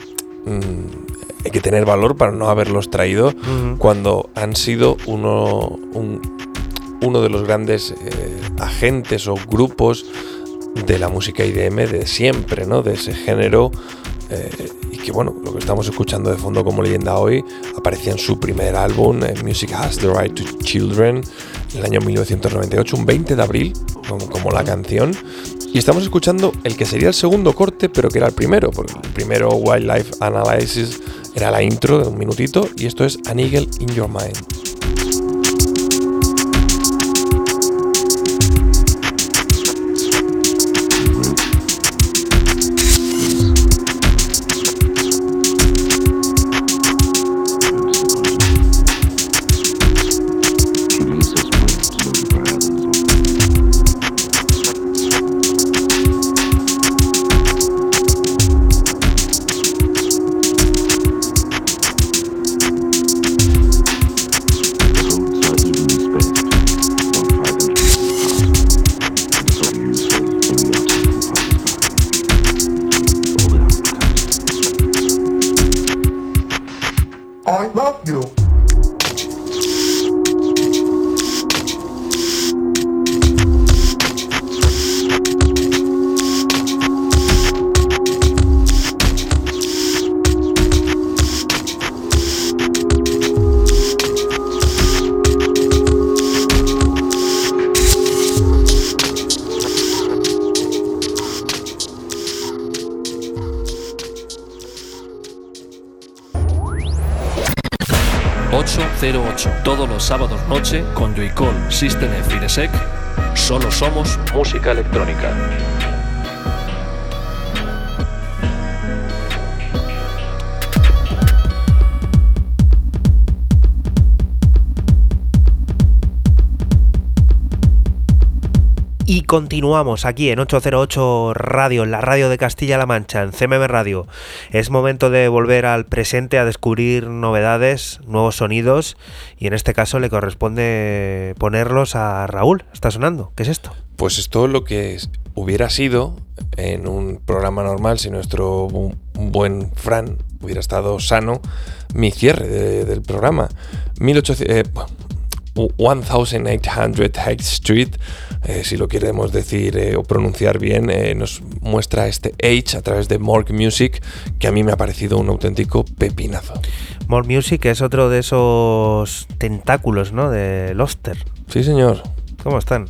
mm, hay que tener valor para no haberlos traído cuando han sido uno, uno de los grandes eh, agentes o grupos de la música IDM de siempre, ¿no? De ese género. Eh, y que bueno, lo que estamos escuchando de fondo como leyenda hoy aparecía en su primer álbum, eh, Music Has the Right to Children, en el año 1998, un 20 de abril, como, como la canción. Y estamos escuchando el que sería el segundo corte, pero que era el primero, porque el primero, Wildlife Analysis, era la intro de un minutito y esto es An Eagle in Your Mind. 808. Todos los sábados noche con Joycall System F Solo somos música electrónica. Y continuamos aquí en 808 Radio, en la radio de Castilla-La Mancha, en CMM Radio. Es momento de volver al presente a descubrir novedades, nuevos sonidos y en este caso le corresponde ponerlos a Raúl. ¿Está sonando? ¿Qué es esto? Pues esto lo que hubiera sido en un programa normal si nuestro buen Fran hubiera estado sano, mi cierre del programa. 1800, 1800 High Street, eh, si lo queremos decir eh, o pronunciar bien, eh, nos muestra este H a través de Morgue Music, que a mí me ha parecido un auténtico pepinazo. Morgue Music es otro de esos tentáculos, ¿no? De Loster. Sí, señor. ¿Cómo están?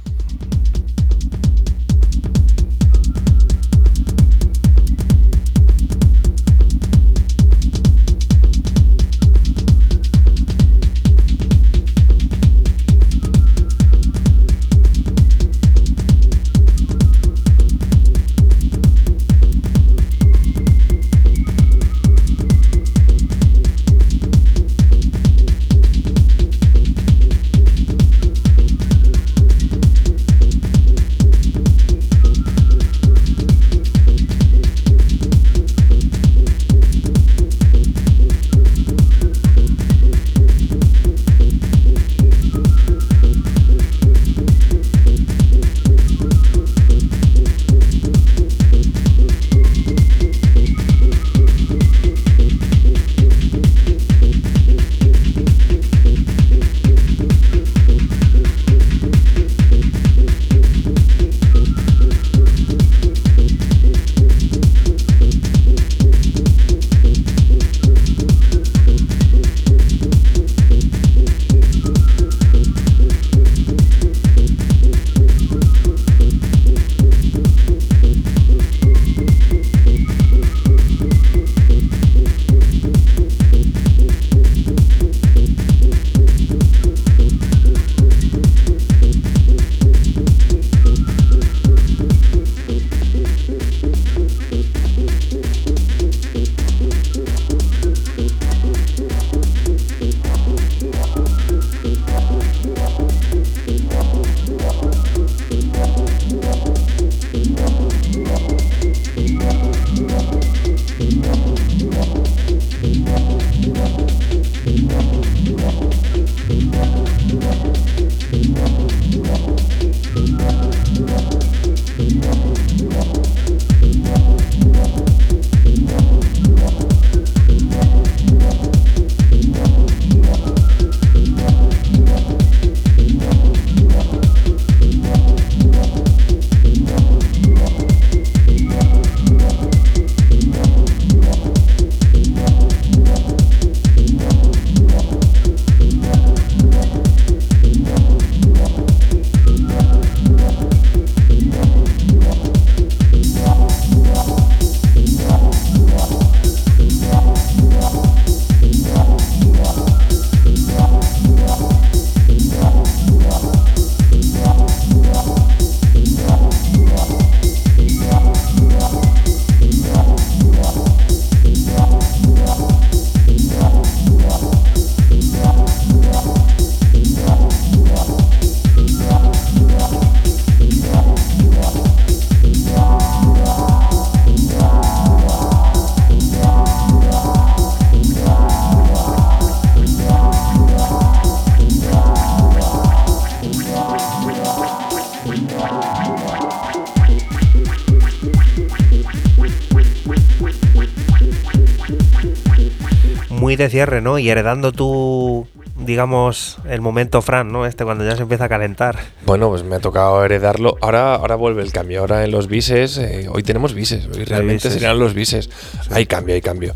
De cierre, ¿no? Y heredando tu, digamos, el momento Fran, ¿no? Este cuando ya se empieza a calentar. Bueno, pues me ha tocado heredarlo. Ahora, ahora vuelve el cambio. Ahora en los bises, eh, hoy tenemos bises. Hoy realmente serían los bises. Hay cambio, hay cambio.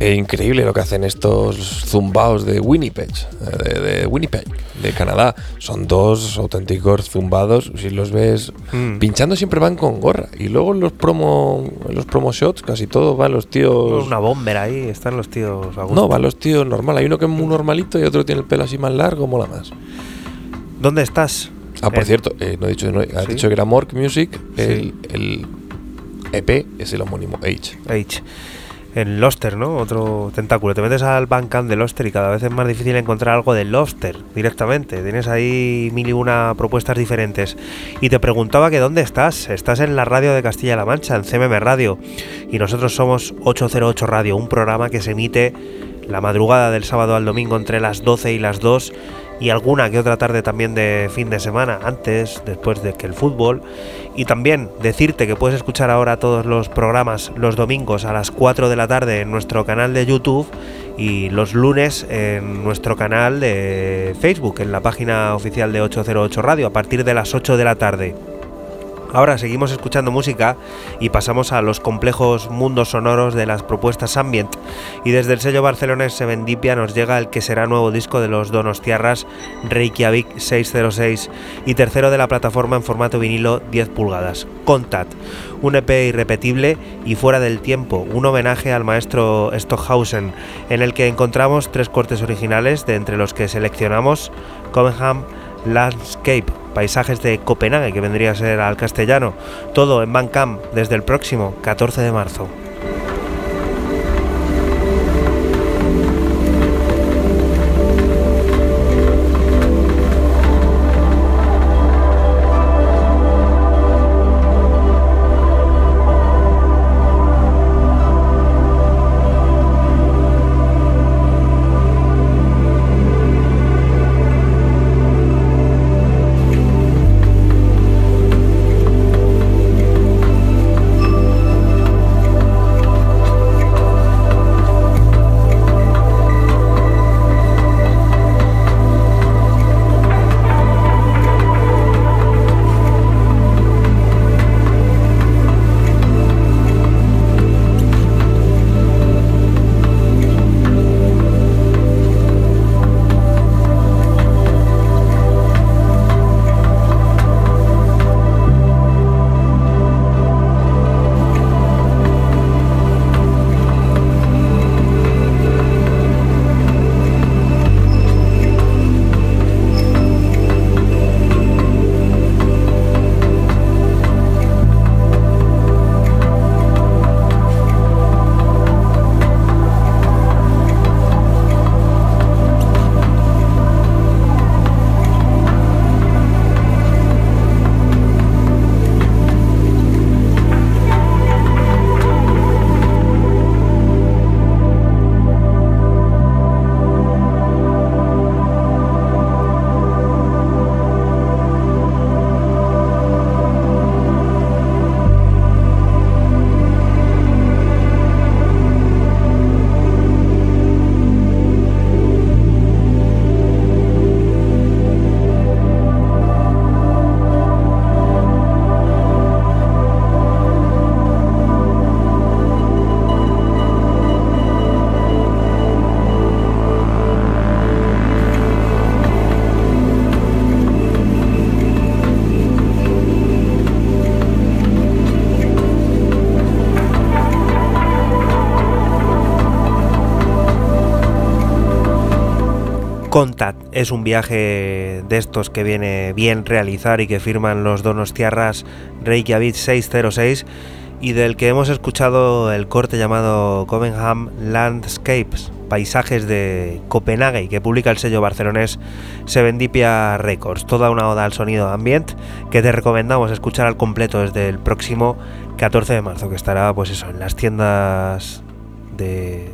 Eh, increíble lo que hacen estos zumbaos de Winnipeg, eh, de, Winnipeg, de Canadá. Son dos auténticos zumbados. Si los ves mm. pinchando, siempre van con gorra. Y luego en los promo, los promo shots, casi todos van los tíos. Una bomber ahí, están los tíos. No, van los tíos normal. Hay uno que es muy normalito y otro tiene el pelo así más largo, mola más. ¿Dónde estás? Ah, por cierto, eh, no he dicho, no, ha dicho que era Mork Music. El, el EP es el homónimo H. H en Loster, ¿no? Otro tentáculo. Te metes al Bandcamp de Loster y cada vez es más difícil encontrar algo de Loster directamente. Tienes ahí mil y una propuestas diferentes. Y te preguntaba que dónde estás. Estás en la radio de Castilla-La Mancha, en CMM Radio. Y nosotros somos 808 Radio, un programa que se emite la madrugada del sábado al domingo entre las 12 y las 2 y alguna que otra tarde también de fin de semana, antes, después de que el fútbol. Y también decirte que puedes escuchar ahora todos los programas los domingos a las 4 de la tarde en nuestro canal de YouTube y los lunes en nuestro canal de Facebook, en la página oficial de 808 Radio, a partir de las 8 de la tarde. Ahora seguimos escuchando música y pasamos a los complejos mundos sonoros de las propuestas ambient. Y desde el sello barcelonés Sevendipia nos llega el que será nuevo disco de los Donostiarras Reykjavik 606 y tercero de la plataforma en formato vinilo 10 pulgadas, Contact, un EP irrepetible y fuera del tiempo, un homenaje al maestro Stockhausen, en el que encontramos tres cortes originales, de entre los que seleccionamos Covenham Landscape, paisajes de Copenhague, que vendría a ser al castellano. Todo en Bandcamp desde el próximo 14 de marzo. Es un viaje de estos que viene bien realizar y que firman los Donostiarras Reykjavik 606 y del que hemos escuchado el corte llamado Copenhagen Landscapes, paisajes de Copenhague, que publica el sello barcelonés Sevendipia Records. Toda una oda al sonido ambient que te recomendamos escuchar al completo desde el próximo 14 de marzo, que estará pues eso, en las tiendas de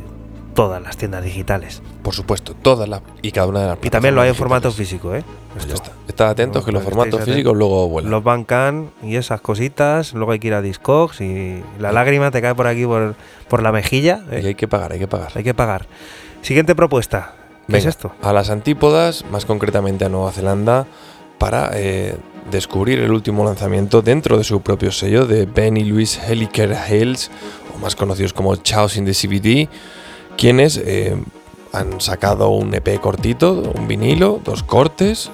todas las tiendas digitales. Por supuesto, todas las y cada una de las Y también lo hay en formato físico, ¿eh? Pues está. Estad atentos que los formatos físicos luego vuelan. Los Bandcamp y esas cositas, luego hay que ir a Discogs y la lágrima te cae por aquí por, por la mejilla. Y hay que pagar, hay que pagar. Hay que pagar. Siguiente propuesta. ¿Qué es esto? A las antípodas, más concretamente a Nueva Zelanda, para eh, descubrir el último lanzamiento dentro de su propio sello de Ben y Louis Heliker Hales, o más conocidos como Chaos in the CBD, quienes eh, han sacado un EP cortito, un vinilo, dos cortes,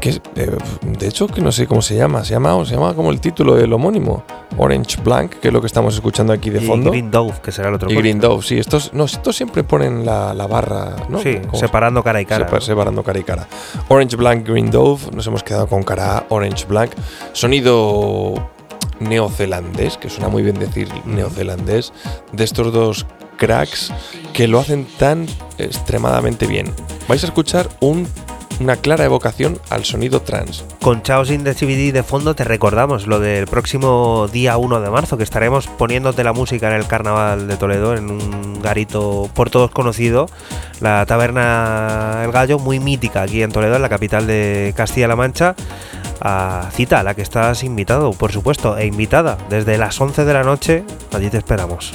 que eh, de hecho que no sé cómo se llama, se llama, se llama como el título del homónimo, Orange Blank, que es lo que estamos escuchando aquí de fondo. Y Green Dove, que será el otro. Y Green Dove, sí, estos, no, estos siempre ponen la, barra, ¿no? Sí, separando cara y cara. Separando cara y cara. Orange Blank, Green Dove, nos hemos quedado con cara A, Orange Blank. Sonido neozelandés, que suena muy bien decir neozelandés, de estos dos cracks que lo hacen tan extremadamente bien. Vais a escuchar un una clara evocación al sonido trans. Con Chaos in the CBD de fondo te recordamos lo del próximo día 1 de marzo, que estaremos poniéndote la música en el Carnaval de Toledo, en un garito por todos conocido, la Taberna El Gallo, muy mítica aquí en Toledo, en la capital de Castilla-La Mancha. A cita a la que estás invitado, por supuesto, e invitada desde las 11 de la noche. Allí te esperamos.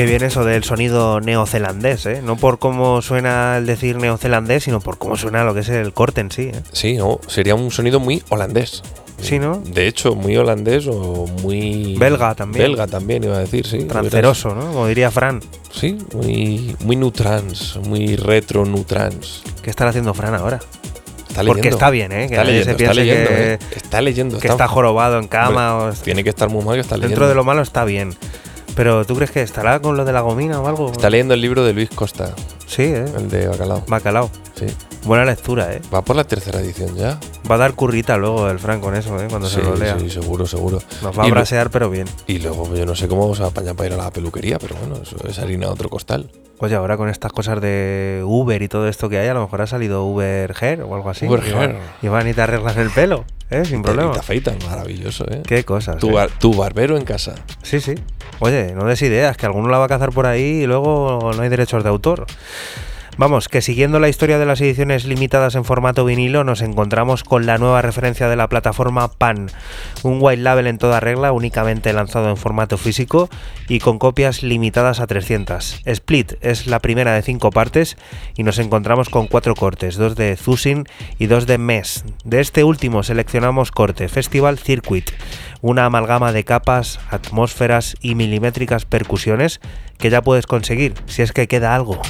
Qué bien eso del sonido neozelandés, ¿eh? No por cómo suena el decir neozelandés, sino por cómo suena lo que es el corte en sí. ¿eh? Sí, sería un sonido muy holandés. Sí, ¿no? De hecho, muy holandés o muy... Belga también. Belga también, iba a decir, sí. Tranceroso, ¿no? Como diría Fran. Sí, muy, muy nutrans, muy retro nutrans. ¿Qué estará haciendo Fran ahora? Está Porque está bien, ¿eh? Que está leyendo, está leyendo, que, ¿eh? Está leyendo. Que está, jorobado en cama. tiene que estar muy mal que está leyendo. Dentro de lo malo está bien. Pero ¿tú crees que estará con lo de la gomina o algo? Está leyendo el libro de Luis Costa. Sí, ¿eh? El de Bacalao. Bacalao. Sí. Buena lectura, ¿eh? Va por la tercera edición ya. Va a dar currita luego el Frank con eso, ¿eh? Cuando se lo lea. Sí, seguro, seguro. Nos va a brasear, pero bien. Y luego yo no sé cómo vamos a apañar para ir a la peluquería, pero bueno, eso es harina a otro costal. Oye, ahora con estas cosas de Uber y todo esto que hay, a lo mejor ha salido Uber Hair o algo así. Uber Hair. Y van y te arreglas el pelo, ¿eh? Sin problema. Y te afeitan, maravilloso, ¿eh? Qué cosas. Tu, ¿eh? tu barbero en casa. Sí, sí. Oye, no des ideas, que alguno la va a cazar por ahí y luego no hay derechos de autor. Vamos, que siguiendo la historia de las ediciones limitadas en formato vinilo, nos encontramos con la nueva referencia de la plataforma Pan, un white label en toda regla, únicamente lanzado en formato físico y con copias limitadas a 300. Split es la primera de cinco partes y nos encontramos con cuatro cortes, dos de Zusin y dos de Mes. De este último seleccionamos corte Festival Circuit, una amalgama de capas, atmósferas y milimétricas percusiones que ya puedes conseguir si es que queda algo.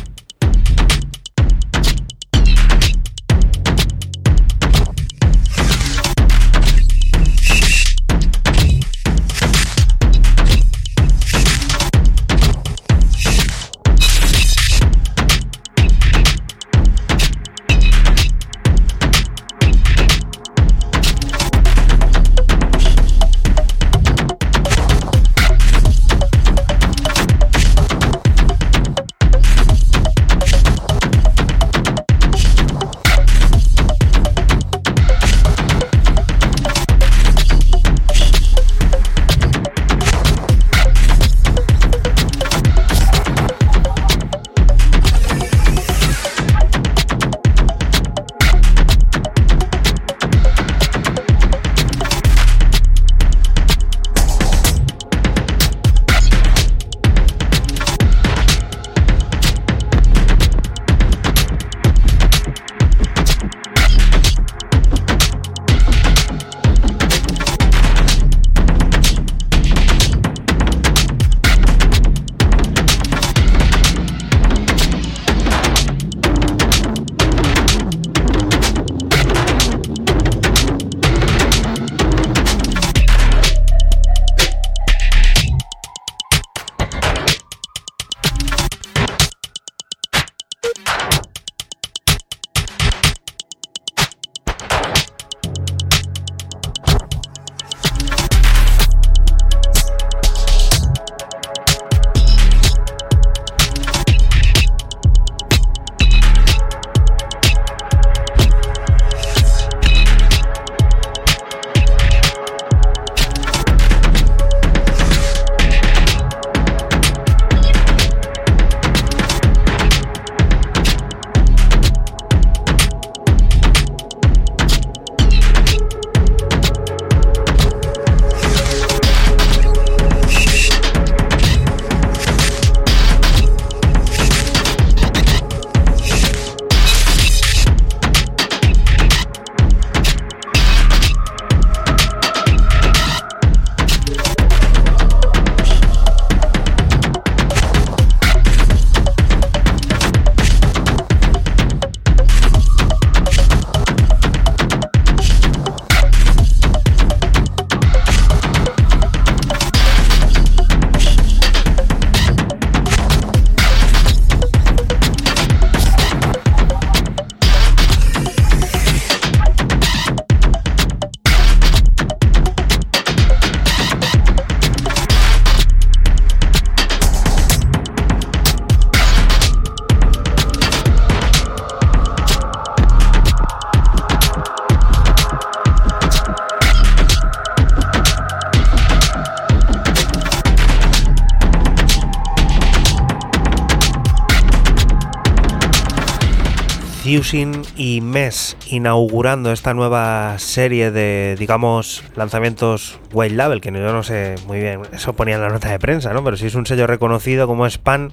Y Mes inaugurando esta nueva serie de, digamos, lanzamientos White Label, que yo no sé muy bien, eso ponía en la nota de prensa, ¿no? Pero si es un sello reconocido como Span,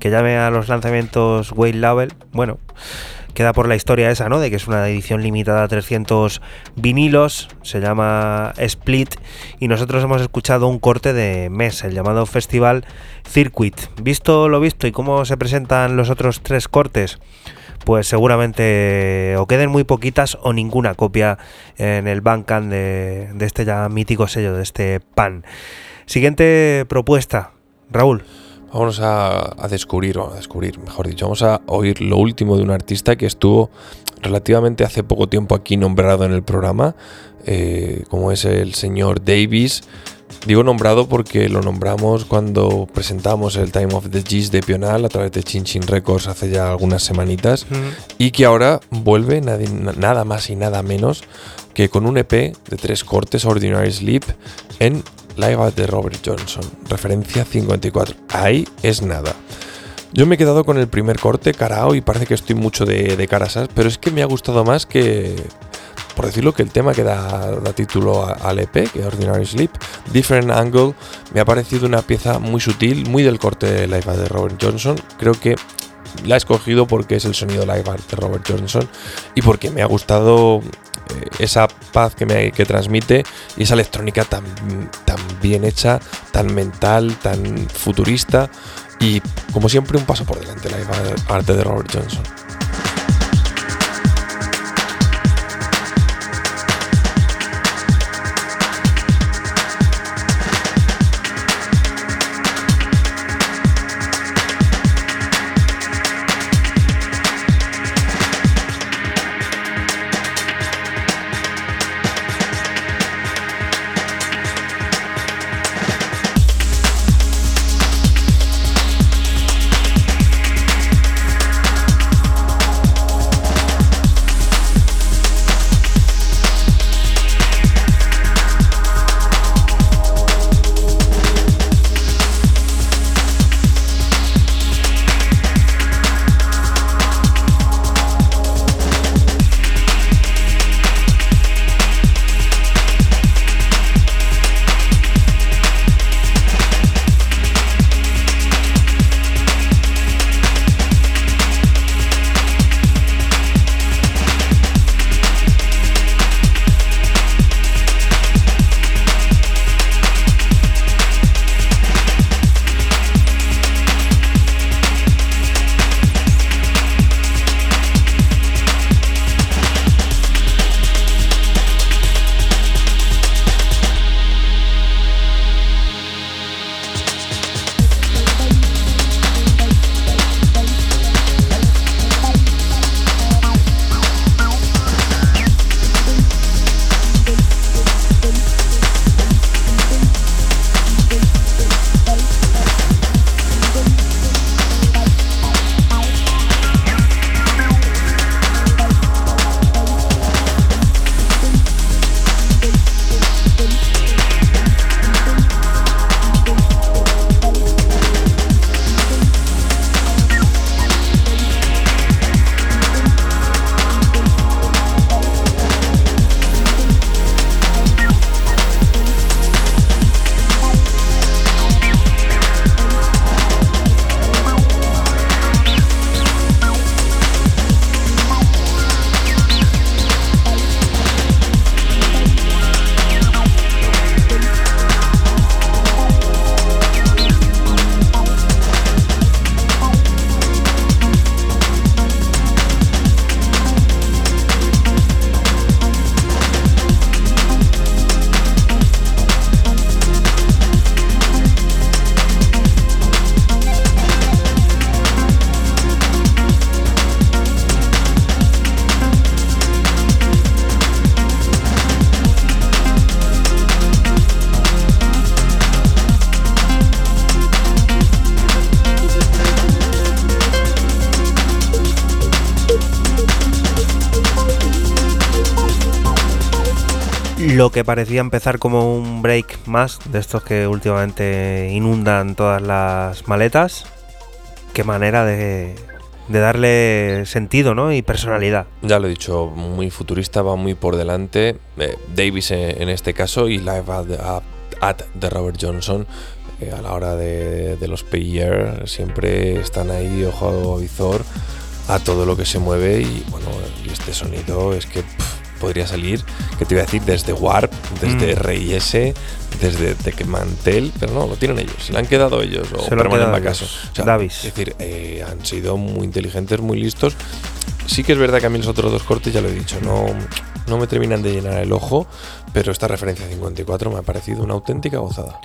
que llame a los lanzamientos White Label, bueno, queda por la historia esa, ¿no? De que es una edición limitada a 300 vinilos, se llama Split, y nosotros hemos escuchado un corte de Mes, el llamado Festival Circuit. Visto lo visto y cómo se presentan los otros tres cortes, pues seguramente o queden muy poquitas o ninguna copia en el Bandcamp de, de este ya mítico sello, de este pan. Siguiente propuesta, Raúl. vamos a, descubrir, o a descubrir, mejor dicho, vamos a oír lo último de un artista que estuvo relativamente hace poco tiempo aquí nombrado en el programa, eh, como es el señor Davis. Digo nombrado porque lo nombramos cuando presentamos el Time of the G's de Pional a través de Chin Chin Records hace ya algunas semanitas y que ahora vuelve nada más y nada menos que con un EP de tres cortes Ordinary Sleep en Live de Robert Johnson, referencia 54. Ahí es nada. Yo me he quedado con el primer corte, carao, y parece que estoy mucho de, de carasas, pero es que me ha gustado más que, por decirlo, que el tema que da, título al EP, que Ordinary Sleep, Different Angle, me ha parecido una pieza muy sutil, muy del corte live de Robert Johnson. Creo que la he escogido porque es el sonido live de Robert Johnson y porque me ha gustado eh, esa paz que transmite y esa electrónica tan, tan bien hecha, tan mental, tan futurista y como siempre un paso por delante la arte de Robert Johnson. Que parecía empezar como un break más de estos que últimamente inundan todas las maletas. Qué manera de, darle sentido ¿no? y personalidad. Ya lo he dicho, muy futurista, va muy por delante. Eh, Davis en, este caso y Live at, de Robert Johnson eh, a la hora de, los PIR siempre están ahí ojo a visor a todo lo que se mueve y bueno, este sonido es que podría salir, que te iba a decir, desde Warp, desde mm. RIS, desde Techmantel, pero no, lo tienen ellos, se lo han quedado ellos, o se lo han caso. Davis. Es decir, eh, han sido muy inteligentes, muy listos. Sí que es verdad que a mí los otros dos cortes, ya lo he dicho, no, no me terminan de llenar el ojo, pero esta referencia 54 me ha parecido una auténtica gozada.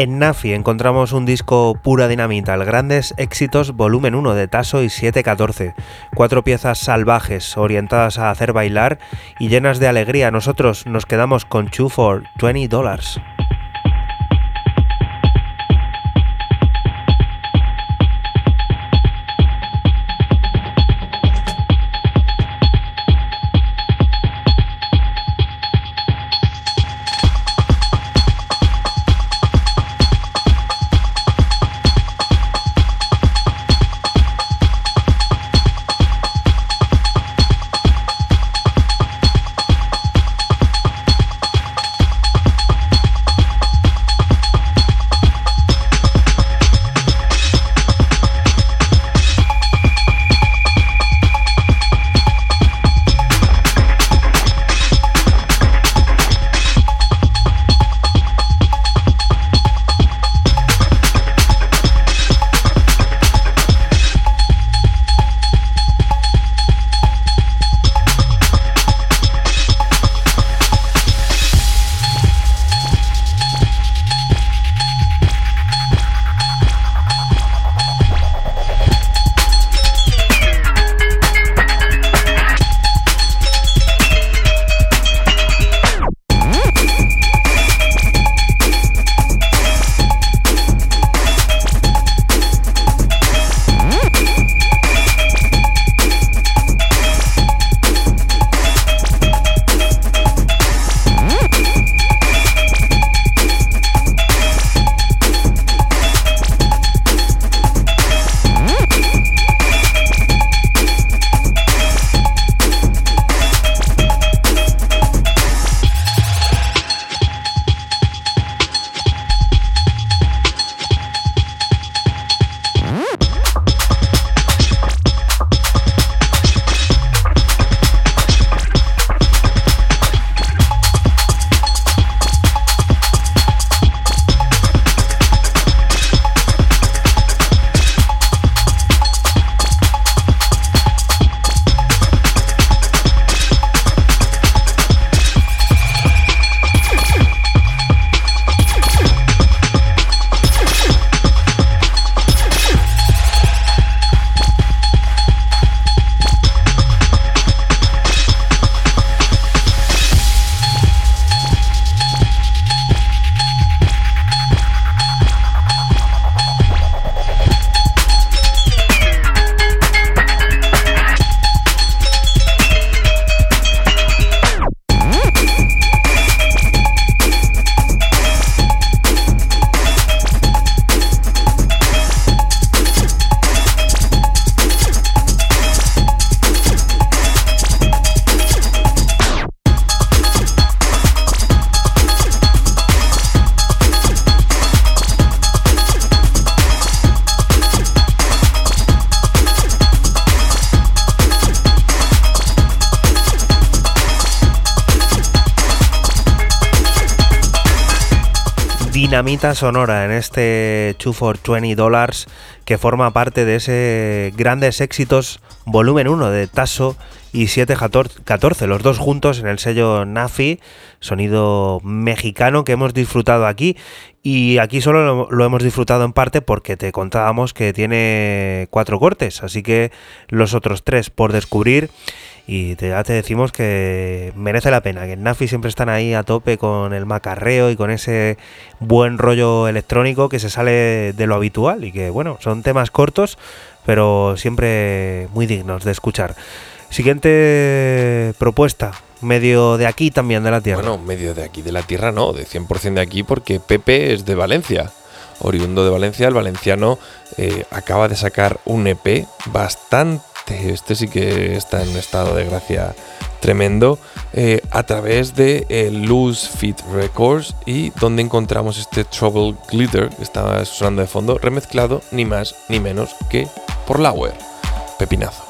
En Nafi encontramos un disco pura dinamita, el Grandes Éxitos Volumen 1 de Taso y 714. Cuatro piezas salvajes orientadas a hacer bailar y llenas de alegría. Nosotros nos quedamos con Two for 20 dólares. Sonora en este 2 for 20 Dollars que forma parte de ese grandes éxitos volumen 1 de Tasso y 714, los dos juntos en el sello Nafi, sonido mexicano que hemos disfrutado aquí. Y aquí solo lo, hemos disfrutado en parte porque te contábamos que tiene cuatro cortes, así que los otros tres por descubrir y ya te decimos que merece la pena, que en Nafi siempre están ahí a tope con el macarreo y con ese buen rollo electrónico que se sale de lo habitual y que bueno, son temas cortos pero siempre muy dignos de escuchar. Siguiente propuesta, medio de aquí también de la tierra. Bueno, medio de aquí de la tierra no, de 100% de aquí porque Pepe es de Valencia. Oriundo de Valencia, el valenciano eh, acaba de sacar un EP bastante este, sí que está en estado de gracia tremendo, eh, a través de eh, Loose Fit Records y donde encontramos este Trouble Glitter que estaba sonando de fondo, remezclado ni más ni menos que por Lauer. Pepinazo.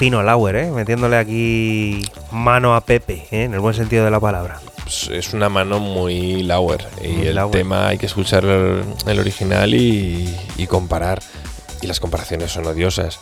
Fino Lauer, ¿eh? metiéndole aquí mano a Pepe, ¿eh? en el buen sentido de la palabra. Pues es una mano muy Lauer. Y el tema hay que escuchar el, original y, comparar. Y las comparaciones son odiosas.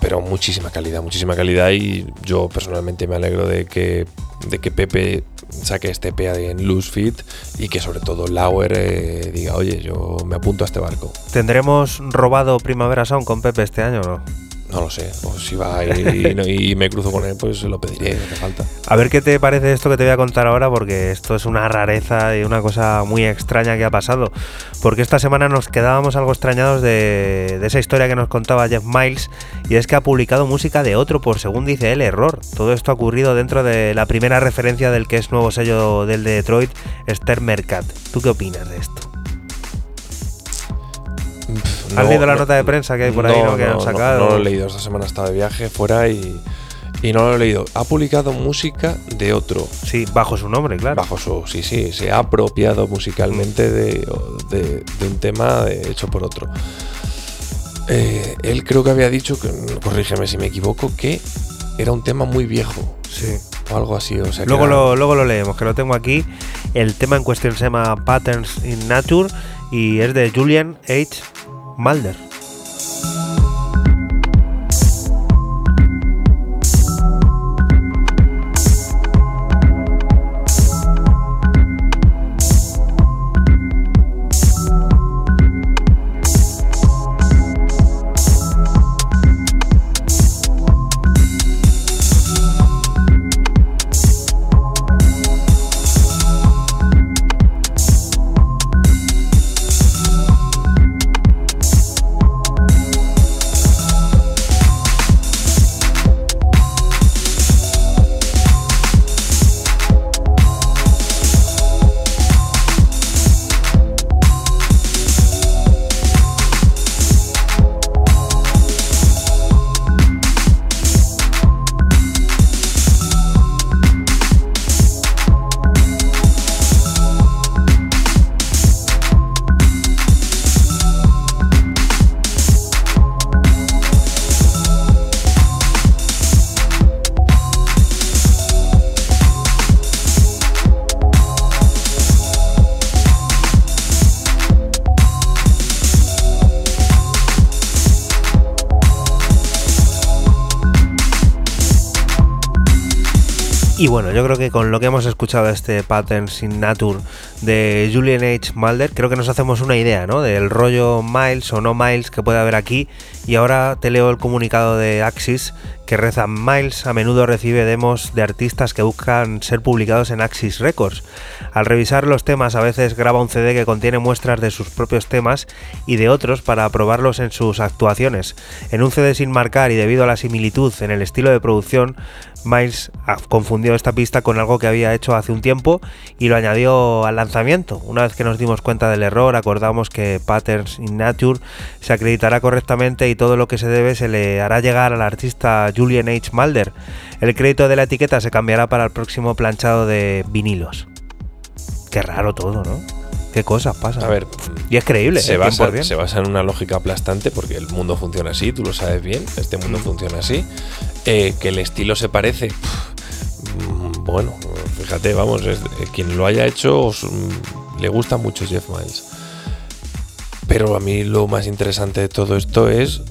Pero muchísima calidad, muchísima calidad. Y yo personalmente me alegro de que, de que Pepe saque este PA en Loose Fit y que sobre todo Lauer eh, diga, oye, yo me apunto a este barco. ¿Tendremos robado Primavera Sound con Pepe este año o no? No lo sé. O si va y, me cruzo con él, pues lo pediré, no falta. A ver qué te parece esto que te voy a contar ahora, porque esto es una rareza y una cosa muy extraña que ha pasado. Porque esta semana nos quedábamos algo extrañados de, de esa historia que nos contaba Jeff Miles, y es que ha publicado música de otro por, según dice él, error. Todo esto ha ocurrido dentro de la primera referencia del que es nuevo sello del de Detroit, Stern Mercat. ¿Tú qué opinas de esto? ¿Has leído la nota de prensa que hay por ahí, ¿no? Que han sacado. No, lo he leído. Esta semana estaba de viaje fuera y, y no lo he leído. Ha publicado música de otro. Sí, bajo su nombre, claro. Bajo su. Sí, sí. Se ha apropiado musicalmente de, de, un tema hecho por otro. Eh, él creo que había dicho, que, corrígeme si me equivoco, que era un tema muy viejo. Sí. O algo así. O sea, luego, lo, luego lo leemos, que lo tengo aquí. El tema en cuestión se llama Patterns in Nature y es de Julian H. Mulder. Bueno, yo creo que con lo que hemos escuchado de este Pattern Sin Nature de Julian H. Mulder, creo que nos hacemos una idea, ¿no? Del rollo Miles o no Miles que puede haber aquí. Y ahora te leo el comunicado de Axis que reza Miles a menudo recibe demos de artistas que buscan ser publicados en Axis Records. Al revisar los temas a veces graba un CD que contiene muestras de sus propios temas y de otros para probarlos en sus actuaciones. En un CD sin marcar y debido a la similitud en el estilo de producción, Miles confundió esta pista con algo que había hecho hace un tiempo y lo añadió al lanzamiento. Una vez que nos dimos cuenta del error, acordamos que Patterns in Nature se acreditará correctamente y todo lo que se debe se le hará llegar al artista Julian H. Mulder. El crédito de la etiqueta se cambiará para el próximo planchado de vinilos. Qué raro todo, ¿no? Qué cosas pasan. A ver, y es creíble. Se, ¿eh? basa, se basa en una lógica aplastante porque el mundo funciona así, tú lo sabes bien, este mundo mm. funciona así. Eh, que el estilo se parece. Bueno, fíjate, vamos, eh, quien lo haya hecho mm, le gusta mucho Jeff Miles. Pero a mí lo más interesante de todo esto es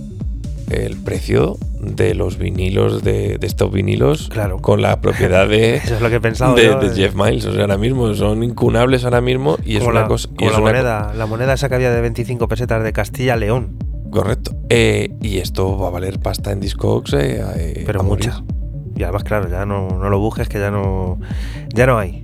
el precio de los vinilos, de, estos vinilos, claro. con la propiedad de, Eso es lo que he pensado de, de, Jeff Miles. O sea, ahora mismo son incunables ahora mismo y es una cosa. Y la, moneda, la moneda esa que había de 25 pesetas de Castilla-León. Correcto. Eh, y esto va a valer pasta en Discogs. Eh, eh, Pero mucha. Y además, claro, ya no, no lo busques, que ya no, ya no hay.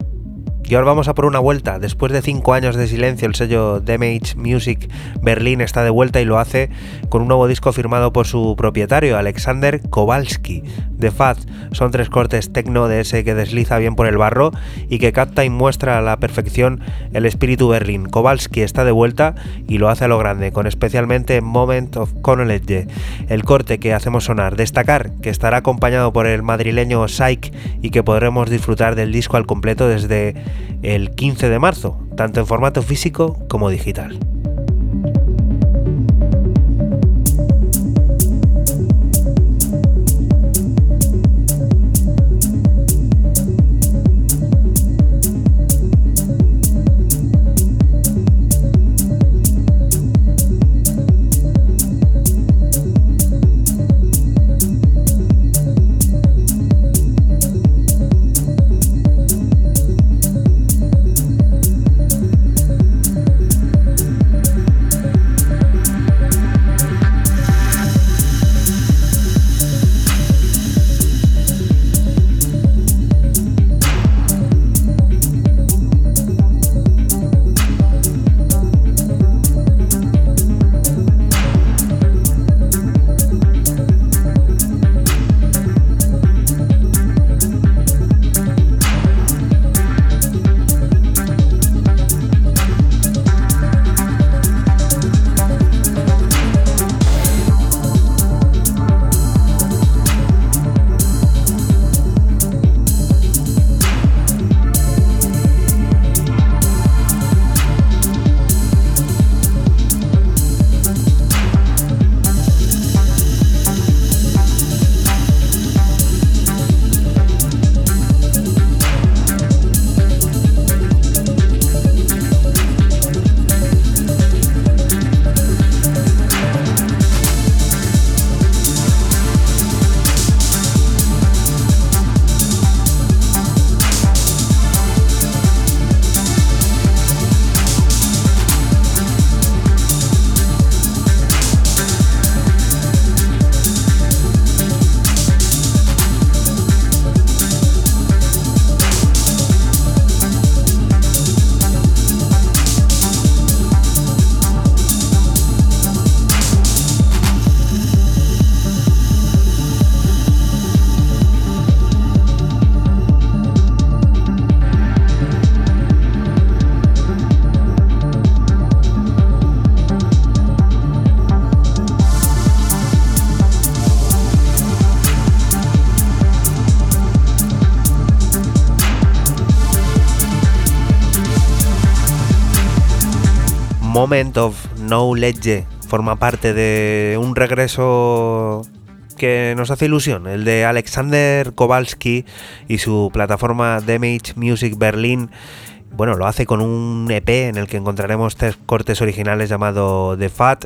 Y ahora vamos a por una vuelta. Después de cinco años de silencio, el sello Damage Music Berlín está de vuelta y lo hace con un nuevo disco firmado por su propietario, Alexander Kowalski. The Fat son tres cortes techno de ese que desliza bien por el barro y que capta y muestra a la perfección el espíritu Berlín. Kowalski está de vuelta y lo hace a lo grande, con especialmente Moment of College, el corte que hacemos sonar. Destacar que estará acompañado por el madrileño Psych y que podremos disfrutar del disco al completo desde el 15 de marzo, tanto en formato físico como digital. Moment of Knowledge forma parte de un regreso que nos hace ilusión, el de Alexander Kowalski y su plataforma Damage Music Berlin. Bueno, lo hace con un EP en el que encontraremos tres cortes originales llamado The Fat.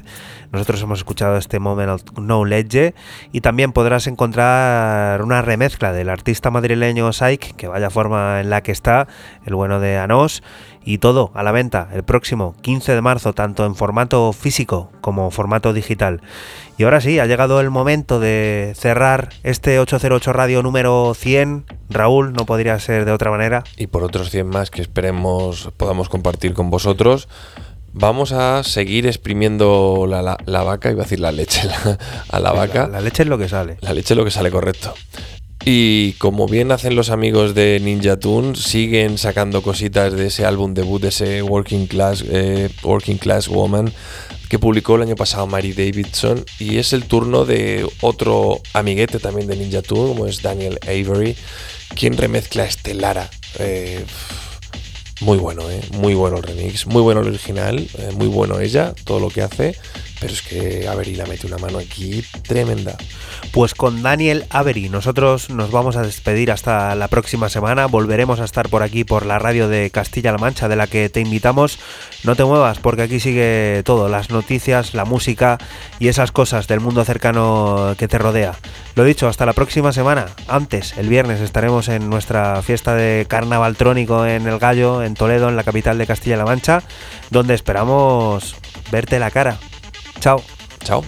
Nosotros hemos escuchado este Moment of Knowledge y también podrás encontrar una remezcla del artista madrileño Saik, que vaya forma en la que está, el bueno de Anos y todo a la venta el próximo 15 de marzo, tanto en formato físico como formato digital. Y ahora sí, ha llegado el momento de cerrar este 808 Radio número 100. Raúl, no podría ser de otra manera. Y por otros 100 más que esperemos podamos compartir con vosotros. Vamos a seguir exprimiendo la, la, vaca, iba a decir la leche, a la vaca. la, leche es lo que sale. La leche es lo que sale, correcto. Y como bien hacen los amigos de Ninja Tune, siguen sacando cositas de ese álbum debut, de ese Working Class, eh, Working Class Woman que publicó el año pasado Mary Davidson. Y es el turno de otro amiguete también de Ninja Tune, como es Daniel Avery, quien remezcla este Lara. Eh, muy bueno, eh, muy bueno el remix, muy bueno el original, muy bueno ella, todo lo que hace. Pero es que Avery la mete una mano aquí tremenda. Pues con Daniel Avery nosotros nos vamos a despedir hasta la próxima semana. Volveremos a estar por aquí por la radio de Castilla-La Mancha de la que te invitamos. No te muevas porque aquí sigue todo, las noticias, la música y esas cosas del mundo cercano que te rodea. Lo dicho, hasta la próxima semana. Antes, el viernes estaremos en nuestra fiesta de carnaval trónico en El Gallo, en Toledo, en la capital de Castilla-La Mancha, donde esperamos verte la cara. Chao. Chao.